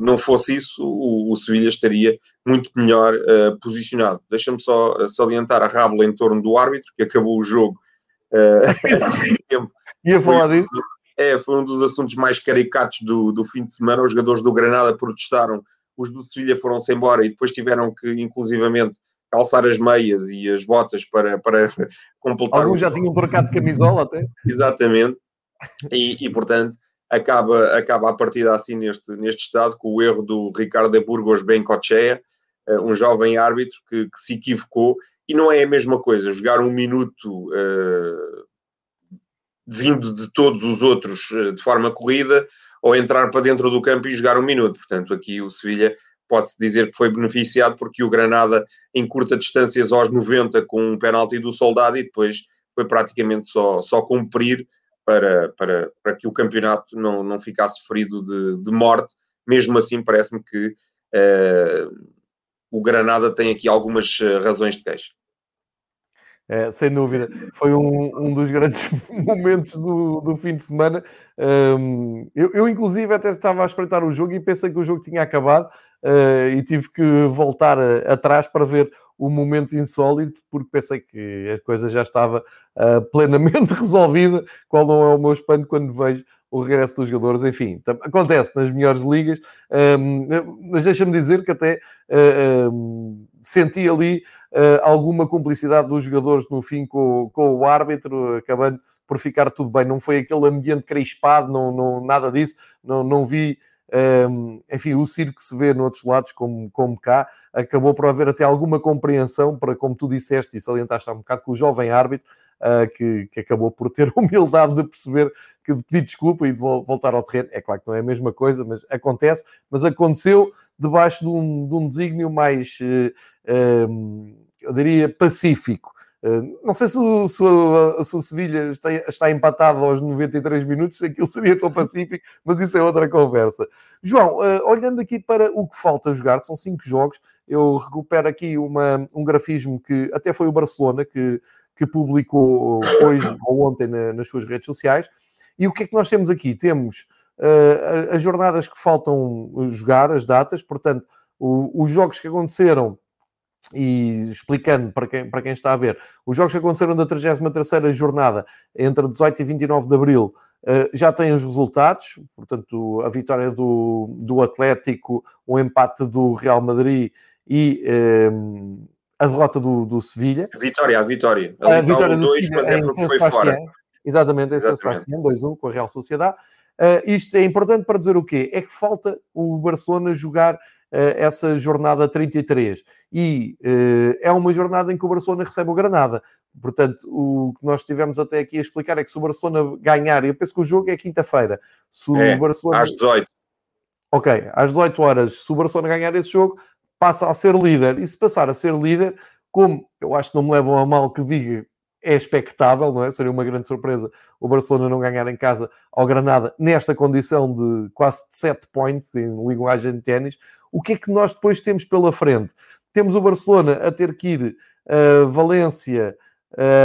não fosse isso, o, o Sevilha estaria muito melhor uh, posicionado. Deixa-me só salientar a rábula em torno do árbitro, que acabou o jogo. [laughs] Uh, [laughs] Ia falar disso? É, foi um dos assuntos mais caricatos do, do fim de semana. Os jogadores do Granada protestaram, os do Sevilha foram-se embora e depois tiveram que, inclusivamente, calçar as meias e as botas para, para [laughs] completar. Alguns já tinham trocado de camisola até. Exatamente. E, e, portanto, acaba, acaba a partida assim neste, neste estado, com o erro do Ricardo Burgos Bencochea, eh, um jovem árbitro que, que, se equivocou, e não é a mesma coisa jogar um minuto uh, vindo de todos os outros uh, de forma corrida, ou entrar para dentro do campo e jogar um minuto. Portanto, aqui o Sevilha pode-se dizer que foi beneficiado porque o Granada em curta distâncias aos 90 com um penalti do soldado e depois foi praticamente só, só cumprir para, para, para que o campeonato não, não ficasse ferido de, de morte. Mesmo assim, parece-me que uh, o Granada tem aqui algumas eh, razões de queixa. É, sem dúvida, foi um, um dos grandes [laughs] momentos do, do fim de semana. Um, eu, eu, inclusive, até estava a espreitar o jogo e pensei que o jogo tinha acabado e tive que voltar a, atrás para ver o momento insólito, porque pensei que a coisa já estava uh, [laughs] plenamente resolvida. Qual não é o meu espanto quando vejo o regresso dos jogadores? Enfim, acontece nas melhores ligas, um, mas deixa-me dizer que até um, senti ali alguma cumplicidade dos jogadores no fim com, com o árbitro, acabando por ficar tudo bem. Não foi aquele ambiente crispado, não, não, nada disso. Não, não vi um, enfim, o circo se vê noutros lados como, como cá, acabou por haver até alguma compreensão para, como tu disseste e salientaste há um bocado, com o jovem árbitro, uh, que, que, acabou por ter [laughs] humildade de perceber que de pedir desculpa e de voltar ao terreno. É claro que não é a mesma coisa, mas acontece, mas aconteceu debaixo de um, de um desígnio mais, uh, eu diria, pacífico. Uh, não sei se, se, se o Sevilha está, está, empatado aos 93 minutos, aquilo seria tão pacífico, mas isso é outra conversa. João, uh, olhando aqui para o que falta jogar, são cinco jogos, eu recupero aqui uma, um grafismo que até foi o Barcelona que, que publicou hoje [coughs] ou ontem na, nas suas redes sociais. E o que é que nós temos aqui? Temos uh, as jornadas que faltam jogar, as datas, portanto, o, os jogos que aconteceram, e explicando para quem, para quem está a ver, os jogos que aconteceram da 33 jornada entre 18 e 29 de abril uh, já têm os resultados, portanto, a vitória do, do Atlético, o empate do Real Madrid e. Uh, a derrota do, do Sevilha. A vitória, a vitória. A, a vitória do Sevilha mas é em foi fora. Exatamente, em São Sebastião, 2-1 com a Real Sociedade. Uh, isto é importante para dizer o quê? É que falta o Barcelona jogar essa jornada 33. E uh, é uma jornada em que o Barcelona recebe o Granada. Portanto, o que nós tivemos até aqui a explicar é que se o Barcelona ganhar, eu penso que o jogo é quinta-feira. Se o é, Barcelona... às 18. Ok, às 18 horas, se o Barcelona ganhar esse jogo, passa a ser líder. E se passar a ser líder, como eu acho que não me levam a mal que diga é expectável, não é? Seria uma grande surpresa o Barcelona não ganhar em casa ao Granada nesta condição de quase 7 points em linguagem de ténis. O que é que nós depois temos pela frente? Temos o Barcelona a ter que ir a uh, Valência,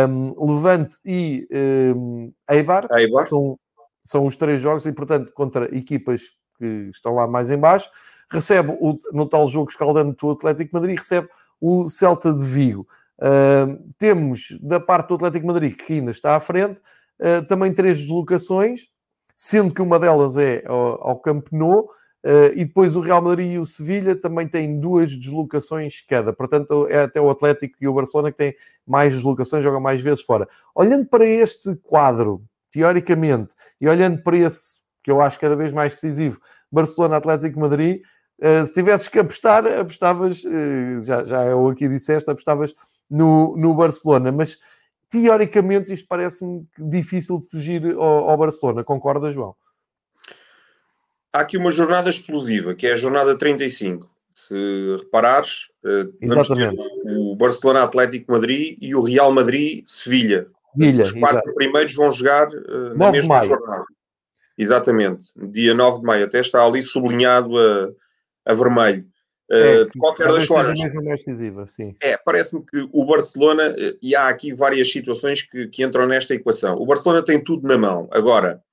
um, Levante e um, Eibar. Eibar. São, são os três jogos e, portanto, contra equipas que estão lá mais em baixo recebe o, no tal jogo escaldante do Atlético Madrid, recebe o Celta de Vigo. Uh, temos da parte do Atlético Madrid, que ainda está à frente, uh, também três deslocações, sendo que uma delas é ao, ao Camp Nou, uh, e depois o Real Madrid e o Sevilha também têm duas deslocações cada. Portanto, é até o Atlético e o Barcelona que têm mais deslocações, jogam mais vezes fora. Olhando para este quadro, teoricamente, e olhando para esse que eu acho cada vez mais decisivo, Barcelona-Atlético Madrid, Uh, se tivesses que apostar, apostavas, uh, já, já eu aqui disseste, apostavas no, no Barcelona, mas teoricamente isto parece-me difícil de fugir ao, ao, Barcelona, concorda, João? Há aqui uma jornada explosiva, que é a jornada 35. Se reparares, vamos ter o Barcelona Atlético Madrid e o Real Madrid Sevilha. Sevilha Os quatro exato. primeiros vão jogar uh, na mesma jornada. Exatamente, dia 9 de maio. Até está ali sublinhado a a vermelho. É, de qualquer das formas. É, parece-me que o Barcelona, eh, e há aqui várias situações que, que entram nesta equação. O Barcelona tem tudo na mão. Agora,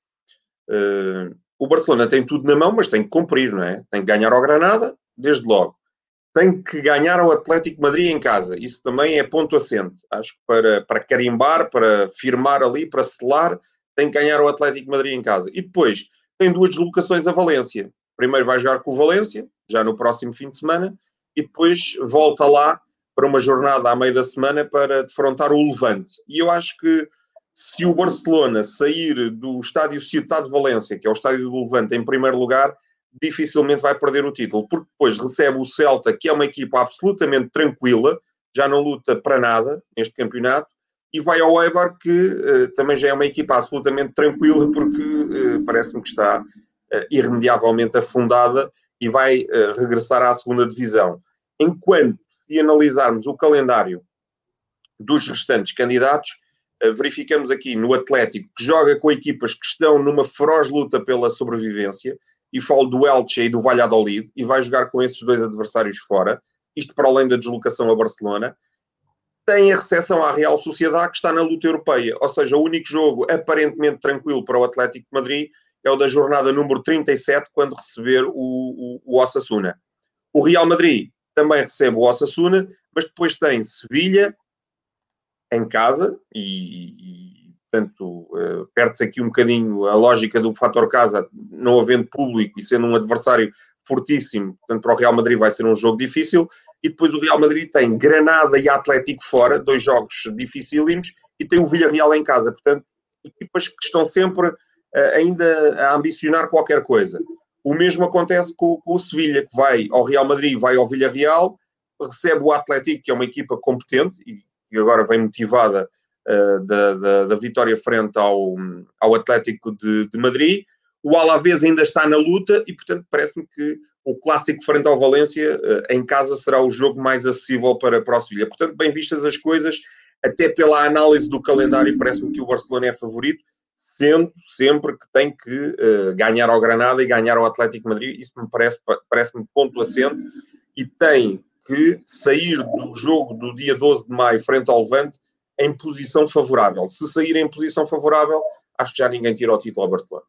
uh, o Barcelona tem tudo na mão, mas tem que cumprir, não é? Tem que ganhar ao Granada, desde logo. Tem que ganhar ao Atlético Madrid em casa. Isso também é ponto assente. Acho que para, para carimbar, para firmar ali, para selar, tem que ganhar ao Atlético Madrid em casa. E depois, tem duas deslocações a Valência. Primeiro vai jogar com o Valência, já no próximo fim de semana, e depois volta lá para uma jornada à meio da semana para defrontar o Levante. E eu acho que se o Barcelona sair do estádio Ciutat de Valência, que é o estádio do Levante, em primeiro lugar, dificilmente vai perder o título, porque depois recebe o Celta, que é uma equipa absolutamente tranquila, já não luta para nada neste campeonato, e vai ao Eibar, que uh, também já é uma equipa absolutamente tranquila, porque uh, parece-me que está uh, irremediavelmente afundada e vai regressar à segunda divisão. Enquanto, se analisarmos o calendário dos restantes candidatos, verificamos aqui no Atlético, que joga com equipas que estão numa feroz luta pela sobrevivência, e falo do Elche e do Valladolid, e vai jogar com esses dois adversários fora, isto para além da deslocação a Barcelona, tem a recepção à Real Sociedade, que está na luta europeia, ou seja, o único jogo aparentemente tranquilo para o Atlético de Madrid é o da jornada número 37, quando receber o, o, o Osasuna. O Real Madrid também recebe o Osasuna, mas depois tem Sevilha em casa e, e portanto, uh, perde-se aqui um bocadinho a lógica do fator casa, não havendo público e sendo um adversário fortíssimo, portanto, para o Real Madrid vai ser um jogo difícil. E depois o Real Madrid tem Granada e Atlético fora, dois jogos dificílimos, e tem o Villarreal em casa. Portanto, equipas que estão sempre ainda a ambicionar qualquer coisa. O mesmo acontece com, com o Sevilha, que vai ao Real Madrid, vai ao Villarreal, recebe o Atlético, que é uma equipa competente e, e agora vem motivada uh, da, da, da, vitória frente ao, ao Atlético de, de Madrid. O Alavés ainda está na luta e, portanto, parece-me que o clássico frente ao Valência uh, em casa será o jogo mais acessível para, para o Sevilha. Portanto, bem vistas as coisas, até pela análise do calendário, parece-me que o Barcelona é favorito, sendo sempre que tem que uh, ganhar ao Granada e ganhar ao Atlético Madrid. Isso me parece, parece-me ponto assente e tem que sair do jogo do dia 12 de maio frente ao Levante em posição favorável. Se sair em posição favorável, acho que já ninguém tira o título ao Barcelona.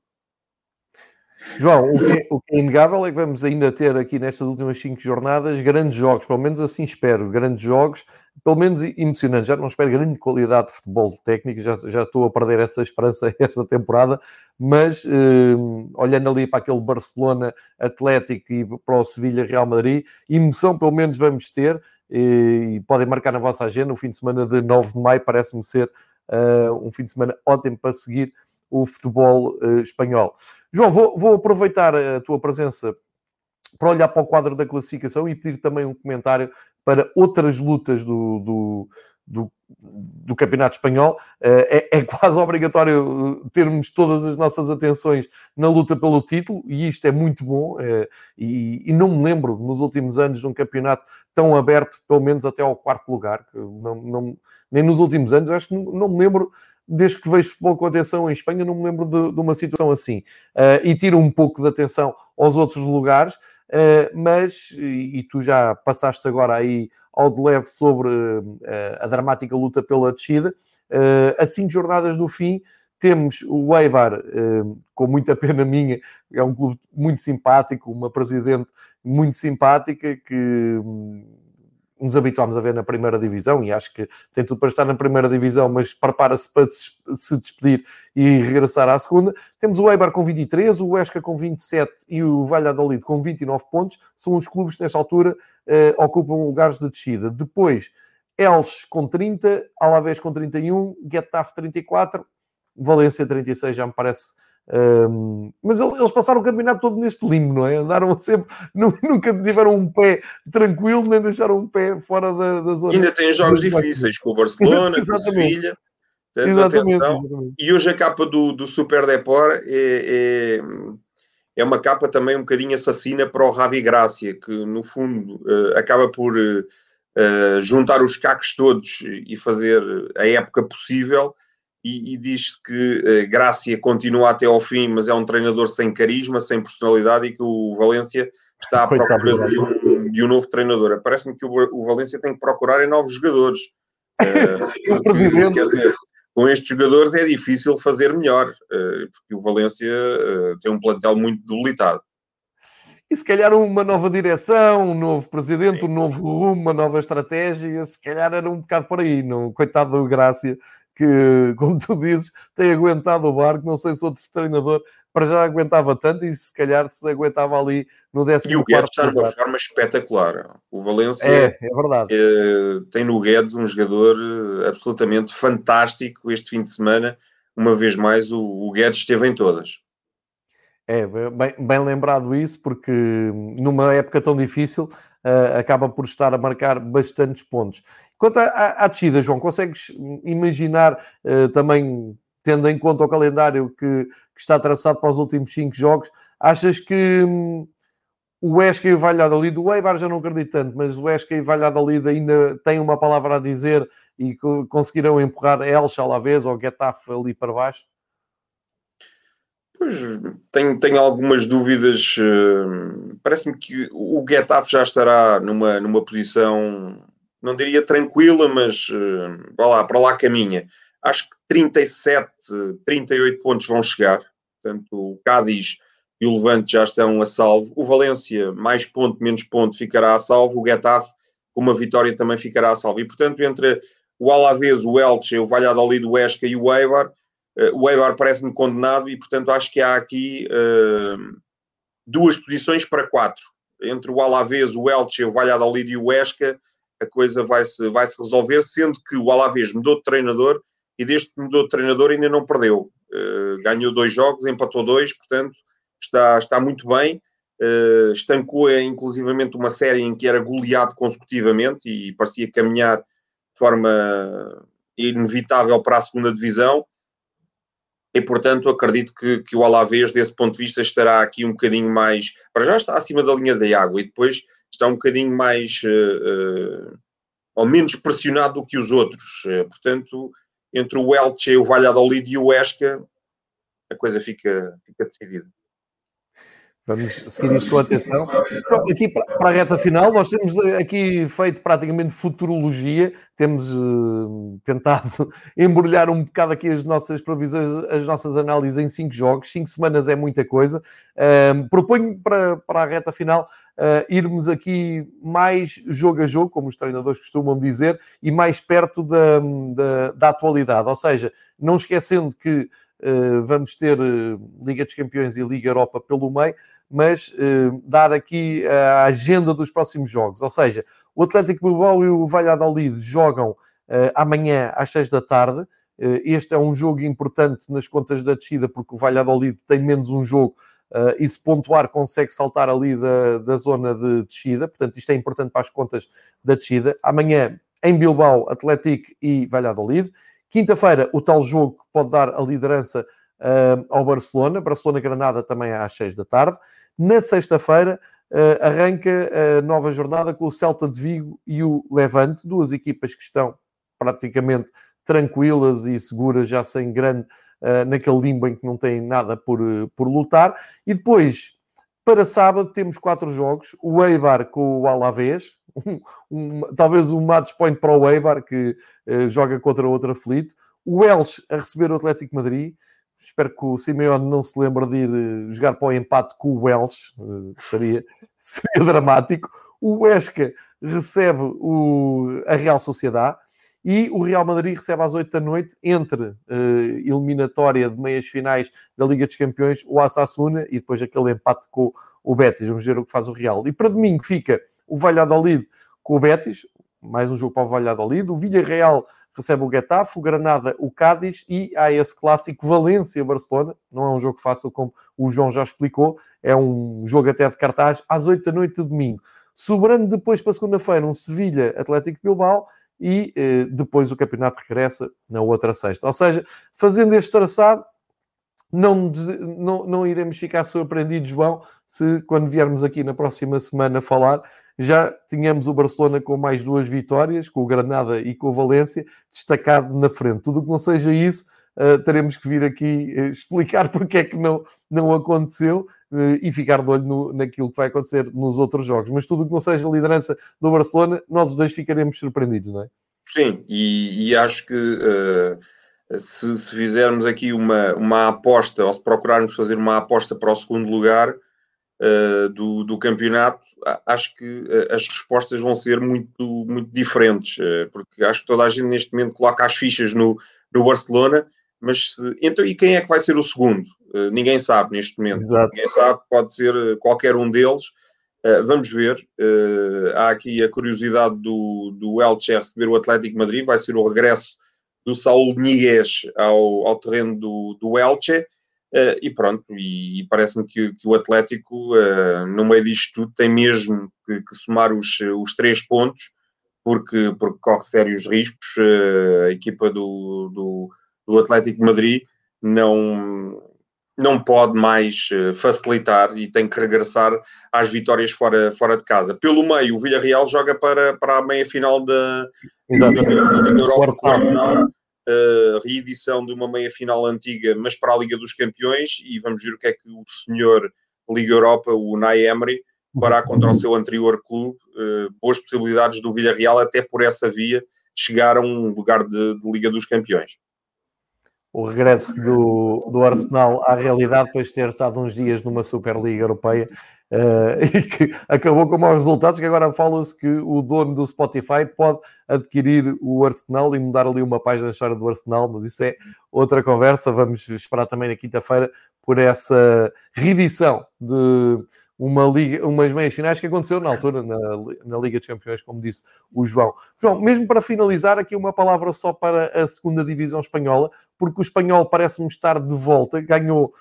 João, o que, é, o que, é, inegável é que vamos ainda ter aqui nestas últimas cinco jornadas grandes jogos, pelo menos assim espero, grandes jogos, pelo menos emocionantes. Já não espero grande qualidade de futebol técnico, já, já estou a perder essa esperança [laughs] esta temporada, mas eh, olhando ali para aquele Barcelona Atlético e para o Sevilha Real Madrid, emoção pelo menos vamos ter e podem marcar na vossa agenda. O fim de semana de 9 de maio parece-me ser uh, um fim de semana ótimo para seguir o futebol uh, espanhol. João, vou, vou, aproveitar a tua presença para olhar para o quadro da classificação e pedir também um comentário para outras lutas do, do, do, do Campeonato Espanhol. Uh, é, é, quase [laughs] obrigatório termos todas as nossas atenções na luta pelo título e isto é muito bom. E, e, não me lembro nos últimos anos de um campeonato tão aberto, pelo menos até ao quarto lugar. Não, não, nem nos últimos anos, acho que não, não me lembro desde que vejo futebol com atenção em Espanha, não me lembro de, de uma situação assim. Uh, e tiro um pouco de atenção aos outros lugares, uh, mas, e, e, tu já passaste agora aí ao de leve sobre uh, a dramática luta pela descida, a cinco jornadas do fim, temos o Eibar, com muita pena minha, é um clube muito simpático, uma presidente muito simpática que nos habituámos a ver na primeira divisão e acho que tem tudo para estar na primeira divisão, mas prepara-se para se despedir e regressar à segunda. Temos o Eibar com 23, o Esca com 27 e o Valladolid com 29 pontos. São os clubes que nesta altura eh, ocupam lugares de descida. Depois, Elche com 30, Alavés com 31, Getafe 34, Valência 36, já me parece um, mas eles passaram o campeonato todo neste limbo, não é? Andaram sempre, [laughs] nunca tiveram um pé tranquilo, nem deixaram um pé fora da, da zona. Ainda têm jogos difíceis com o Barcelona, [laughs] com o Sevilha. Exatamente, exatamente, E hoje a capa do, do Super Depor é, é, é, uma capa também um bocadinho assassina para o Ravi Grácia, que no fundo uh, acaba por uh, juntar os cacos todos e fazer a época possível e, e diz que uh, Grácia continua até ao fim, mas é um treinador sem carisma, sem personalidade e que o Valência está à procura de um, de um novo treinador. Parece-me que o, o, Valência tem que procurar em novos jogadores. [laughs] Uh, o presidente. Quer dizer, com estes jogadores é difícil fazer melhor, uh, porque o Valência uh, tem um plantel muito debilitado. E se calhar uma nova direção, um novo presidente, um novo rumo, uma nova estratégia, se calhar era um bocado por aí, não? Coitado do Grácia, que, [laughs] como tu dizes, tem aguentado o barco. Não sei se outro treinador para já aguentava tanto e se calhar se aguentava ali no décimo E o Guedes está numa forma espetacular. O Valência é, é verdade. É, tem no Guedes um jogador eh, absolutamente fantástico este fim de semana. Uma vez mais, o, o Guedes esteve em todas. É, bem, bem, lembrado isso, porque numa época tão difícil acaba por estar a marcar bastantes pontos. Quanto à, à descida, João, consegues imaginar uh, também, tendo em conta o calendário que, que, está traçado para os últimos cinco jogos, achas que hum, o Esca e o Valladolid, o Eibar já não acredito tanto, mas o Esca e o Valladolid ainda têm uma palavra a dizer e conseguirão empurrar à vez ou Getafe ali para baixo? Pois, tenho, tenho algumas dúvidas. Uh, Parece-me que o Getafe já estará numa, numa posição não diria tranquila, mas uh, vá lá, para lá caminha. Acho que 37, 38 pontos vão chegar. Portanto, o Cádiz e o Levante já estão a salvo. O Valência, mais ponto, menos ponto, ficará a salvo. O Getafe, com uma vitória, também ficará a salvo. E, portanto, entre o Alavés, o Elche, o Valladolid, o Esca e o Eibar, o Eibar parece-me condenado e, portanto, acho que há aqui uh, duas posições para quatro. Entre o Alavés, o Elche, o Valladolid e o Esca, a coisa vai-se vai -se resolver, sendo que o Alavés mudou de treinador e desde que mudou de treinador ainda não perdeu. Uh, ganhou dois jogos, empatou dois, portanto, está, está muito bem. Uh, estancou inclusivamente uma série em que era goleado consecutivamente e parecia caminhar de forma inevitável para a segunda divisão e portanto acredito que, que o Alavés desse ponto de vista estará aqui um bocadinho mais, para já está acima da linha da água e depois está um bocadinho mais uh, uh, ou menos pressionado do que os outros, uh, portanto entre o Elche, o Valladolid e o Esca a coisa fica, fica decidida. Vamos seguir isto com atenção. Aqui para a reta final, nós temos aqui feito praticamente futurologia, temos uh, tentado [laughs] embrulhar um bocado aqui as nossas previsões, as nossas análises em cinco jogos. Cinco semanas é muita coisa. Uh, proponho para, para a reta final uh, irmos aqui mais jogo a jogo, como os treinadores costumam dizer, e mais perto da, da, da atualidade. Ou seja, não esquecendo que vamos ter Liga dos Campeões e Liga Europa pelo meio, mas uh, dar aqui a agenda dos próximos jogos. Ou seja, o Atlético Bilbao e o Valladolid jogam amanhã às 6 da tarde. este é um jogo importante nas contas da descida, porque o Valladolid tem menos um jogo e se pontuar consegue saltar ali da, da zona de descida. Portanto, isto é importante para as contas da descida. Amanhã em Bilbao, Atlético e Valladolid. Quinta-feira, o tal jogo que pode dar a liderança uh, ao Barcelona. Barcelona-Granada também às 6 da tarde. Na sexta-feira, uh, arranca a nova jornada com o Celta de Vigo e o Levante, duas equipas que estão praticamente tranquilas e seguras, já sem grande, uh, naquele limbo em que não têm nada por, por lutar. E depois, para sábado, temos quatro jogos: o Eibar com o Alavés, [laughs] um, um, talvez um match point para o Eibar, que uh, joga contra outro aflito. O Elche a receber o Atlético Madrid. Espero que o Simeone não se lembre de ir uh, jogar para o empate com o Elche, uh, seria, [laughs] seria dramático. O Esca recebe o, a Real Sociedade e o Real Madrid recebe às 8 da noite, entre uh, eliminatória de meias finais da Liga dos Campeões, o Assassuna e depois aquele empate com o Betis. Vamos ver o que faz o Real. E para domingo fica o Valladolid com o Betis, mais um jogo para o Valladolid, o Villarreal recebe o Getafe, o Granada o Cádiz e há esse clássico Valência-Barcelona, não é um jogo fácil como o João já explicou, é um jogo até de cartaz, às 8 da noite de domingo. Sobrando depois para segunda-feira um Sevilha-Atlético Bilbao e eh, depois o campeonato regressa na outra sexta. Ou seja, fazendo este traçado, não, não, não iremos ficar surpreendidos, João, se quando viermos aqui na próxima semana falar, já tínhamos o Barcelona com mais duas vitórias, com o Granada e com o Valência, destacado na frente. Tudo que não seja isso, uh, teremos que vir aqui uh, explicar [laughs] porque é que não, não aconteceu uh, e ficar de olho no, naquilo que vai acontecer nos outros jogos. Mas tudo que não seja liderança do Barcelona, nós os dois ficaremos surpreendidos, não é? Sim, e, e acho que se, se, fizermos aqui uma, uma aposta, ou se procurarmos fazer uma aposta para o segundo lugar, uh, do, do, campeonato, acho que uh, as respostas vão ser muito, muito diferentes, uh, porque acho que toda a gente neste momento coloca as fichas no, no Barcelona, mas se, então e quem é que vai ser o segundo? ninguém sabe neste momento, Exato. ninguém sabe, pode ser qualquer um deles. vamos ver. há aqui a curiosidade do, do Elche receber o Atlético Madrid, vai ser o regresso do Saúl Níguez ao, ao terreno do, do Elche. Uh, e pronto, e, e parece-me que, que, o Atlético, uh, no meio disto tudo, tem mesmo que, que somar os, os três pontos, porque, porque corre sérios riscos. Uh, a equipa do, do, do, Atlético Madrid não, não pode mais facilitar e tem que regressar às vitórias fora, fora de casa. Pelo meio, o Villarreal joga para, para a meia final da, da, da, da Europa uh, reedição de uma meia-final antiga, mas para a Liga dos Campeões, e vamos ver o que é que o senhor Liga Europa, o Nay Emery, fará contra o seu anterior clube. Uh, boas possibilidades do Villarreal, até por essa via, chegar a um lugar de, de Liga dos Campeões o regresso do, do Arsenal à realidade depois de ter estado uns dias numa Superliga Europeia uh, [laughs] e que acabou com maus resultados, que agora fala-se que o dono do Spotify pode adquirir o Arsenal e mudar ali uma página da história do Arsenal, mas isso é outra conversa. Vamos esperar também na quinta-feira por essa reedição de uma liga, umas meias finais que aconteceu na altura na, na Liga dos Campeões, como disse o João. João, mesmo para finalizar, aqui uma palavra só para a segunda divisão espanhola, porque o espanhol parece-me estar de volta, ganhou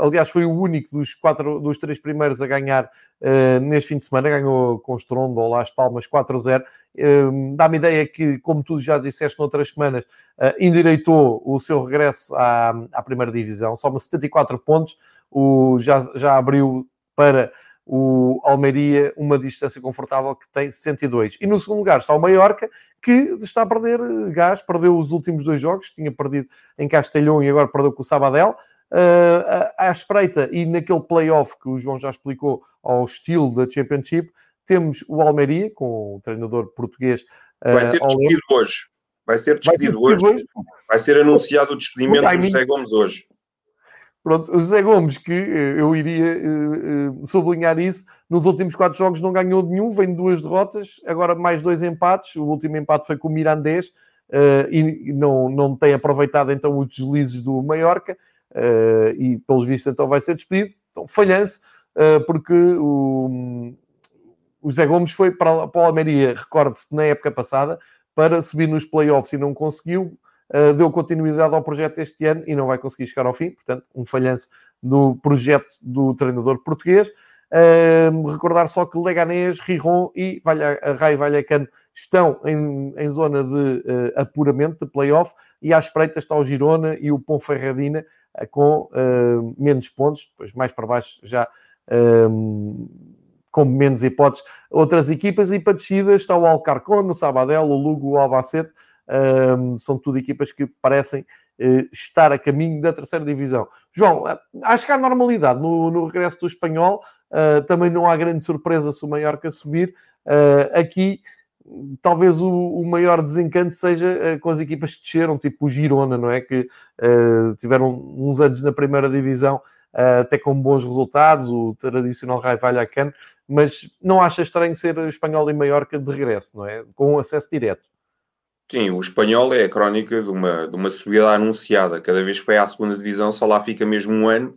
aliás, foi o único dos, quatro, dos três primeiros a ganhar uh, neste fim de semana. Ganhou com estrondo ou Las Palmas 4-0. Uh, Dá-me ideia que, como tu já disseste noutras semanas, uh, endireitou o seu regresso à, à primeira divisão. Soma 74 pontos. O, já, já abriu para o Almeria uma distância confortável que tem 62. E no segundo lugar está o Mallorca, que está a perder gás, perdeu os últimos dois jogos, tinha perdido em Castelhão e agora perdeu com o Sabadell. Uh, à espreita e naquele playoff que o João já explicou ao estilo da Championship, temos o Almeria, com o treinador português. Uh, Vai ser despedido hoje. Vai ser despedido, Vai ser despedido hoje. hoje. Vai ser anunciado o despedimento do José Gomes hoje. Pronto, o José Gomes, que eh, eu iria uh, sublinhar isso, nos últimos quatro jogos não ganhou nenhum, vem de duas derrotas, agora mais dois empates. O último empate foi com o Mirandês uh, e não, não tem aproveitado então os deslizes do Mallorca uh, e, pelos vistos, então vai ser despedido. Então, falhança, porque o, o José Gomes foi para, para o Almeria, recorde-se, na época passada, para subir nos playoffs e não conseguiu uh, deu continuidade ao projeto este ano e não vai conseguir chegar ao fim, portanto, um falhanço do projeto do treinador português. Uh, recordar só que Leganés, Riron e Valha, Rai Vallecano estão em, em zona de uh, apuramento, de playoff, e à espreita está o Girona e o Ponferradina com uh, menos pontos, depois mais para baixo já com menos hipóteses outras equipas, e para descida está o Alcarcon, o Sabadell, o Lugo, o Albacete, um, são tudo equipas que parecem uh, estar a caminho da terceira divisão. João, eh, acho que há normalidade no, no regresso do espanhol, também não há grande surpresa se o Mallorca subir. Aqui, talvez o, o, maior desencanto seja com as equipas que desceram, tipo o Girona, não é? Que tiveram uns anos na primeira divisão. até com bons resultados, o tradicional Rai Vallecano, mas não acha estranho ser espanhol e Mallorca de regresso, não é? Com acesso direto. Sim, o espanhol é a crónica de uma, de uma subida anunciada. Cada vez que vai à segunda divisão, só lá fica mesmo um ano.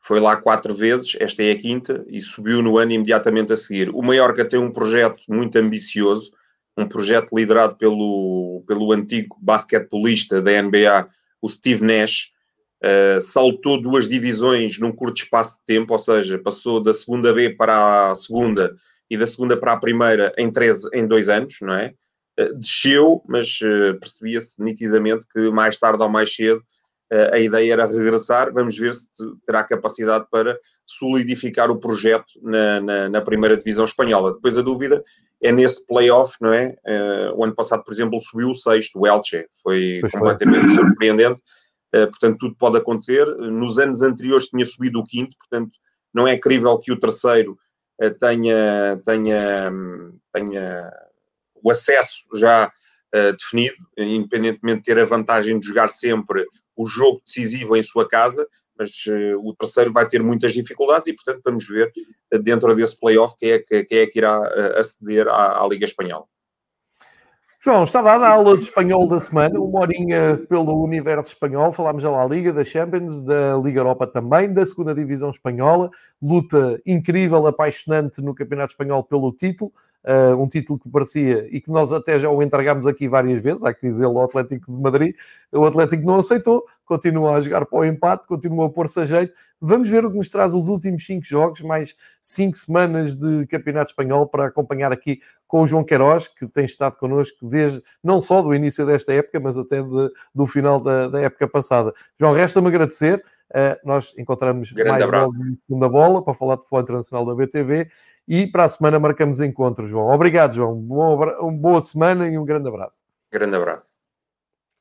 Foi lá quatro vezes, esta é a quinta, e subiu no ano imediatamente a seguir. O Mallorca tem um projeto muito ambicioso, um projeto liderado pelo, pelo antigo basquetebolista da NBA, o Steve Nash. Uh, saltou duas divisões num curto espaço de tempo, ou seja, passou da segunda B para a segunda e da segunda para a primeira em, 13, em dois anos, não é? Eh, desceu, mas eh, percebia-se nitidamente que mais tarde ou mais cedo a ideia era regressar. Vamos ver se terá capacidade para solidificar o projeto na, na, na primeira divisão espanhola. Depois a dúvida é nesse playoff, não é? o ano passado, por exemplo, subiu o sexto, o Elche. Foi pois completamente foi. [laughs] surpreendente. portanto, tudo pode acontecer. Nos anos anteriores tinha subido o quinto, portanto, não é crível que o terceiro tenha, tenha, tenha o acesso já uh, definido, independentemente de ter a vantagem de jogar sempre o jogo decisivo em sua casa, mas uh, o terceiro vai ter muitas dificuldades e, portanto, vamos ver uh, dentro desse playoff quem é que, quem é que irá aceder à, à Liga Espanhola. João, está dada a aula de espanhol da semana, uma horinha pelo universo espanhol. Falámos da La Liga, da Champions, da Liga Europa também, da segunda Divisão Espanhola. Luta incrível, apaixonante no Campeonato Espanhol pelo título. Uh, um título que parecia e que nós até já o entregámos aqui várias vezes, há que dizer ao Atlético de Madrid. O Atlético não aceitou, continua a jogar para o empate, continua a pôr-se a jeito. Vamos ver o que nos traz os últimos cinco jogos, mais cinco semanas de Campeonato Espanhol para acompanhar aqui com o João Queiroz, que tem estado connosco desde não só do início desta época, mas até de, do final da, da época passada. João, resta-me agradecer. Uh, nós encontramos Grande mais abraço. logo na segunda bola para falar de futebol internacional da BTV e para a semana marcamos encontro, João. Obrigado, João. Boa, boa semana e um grande abraço. Grande abraço.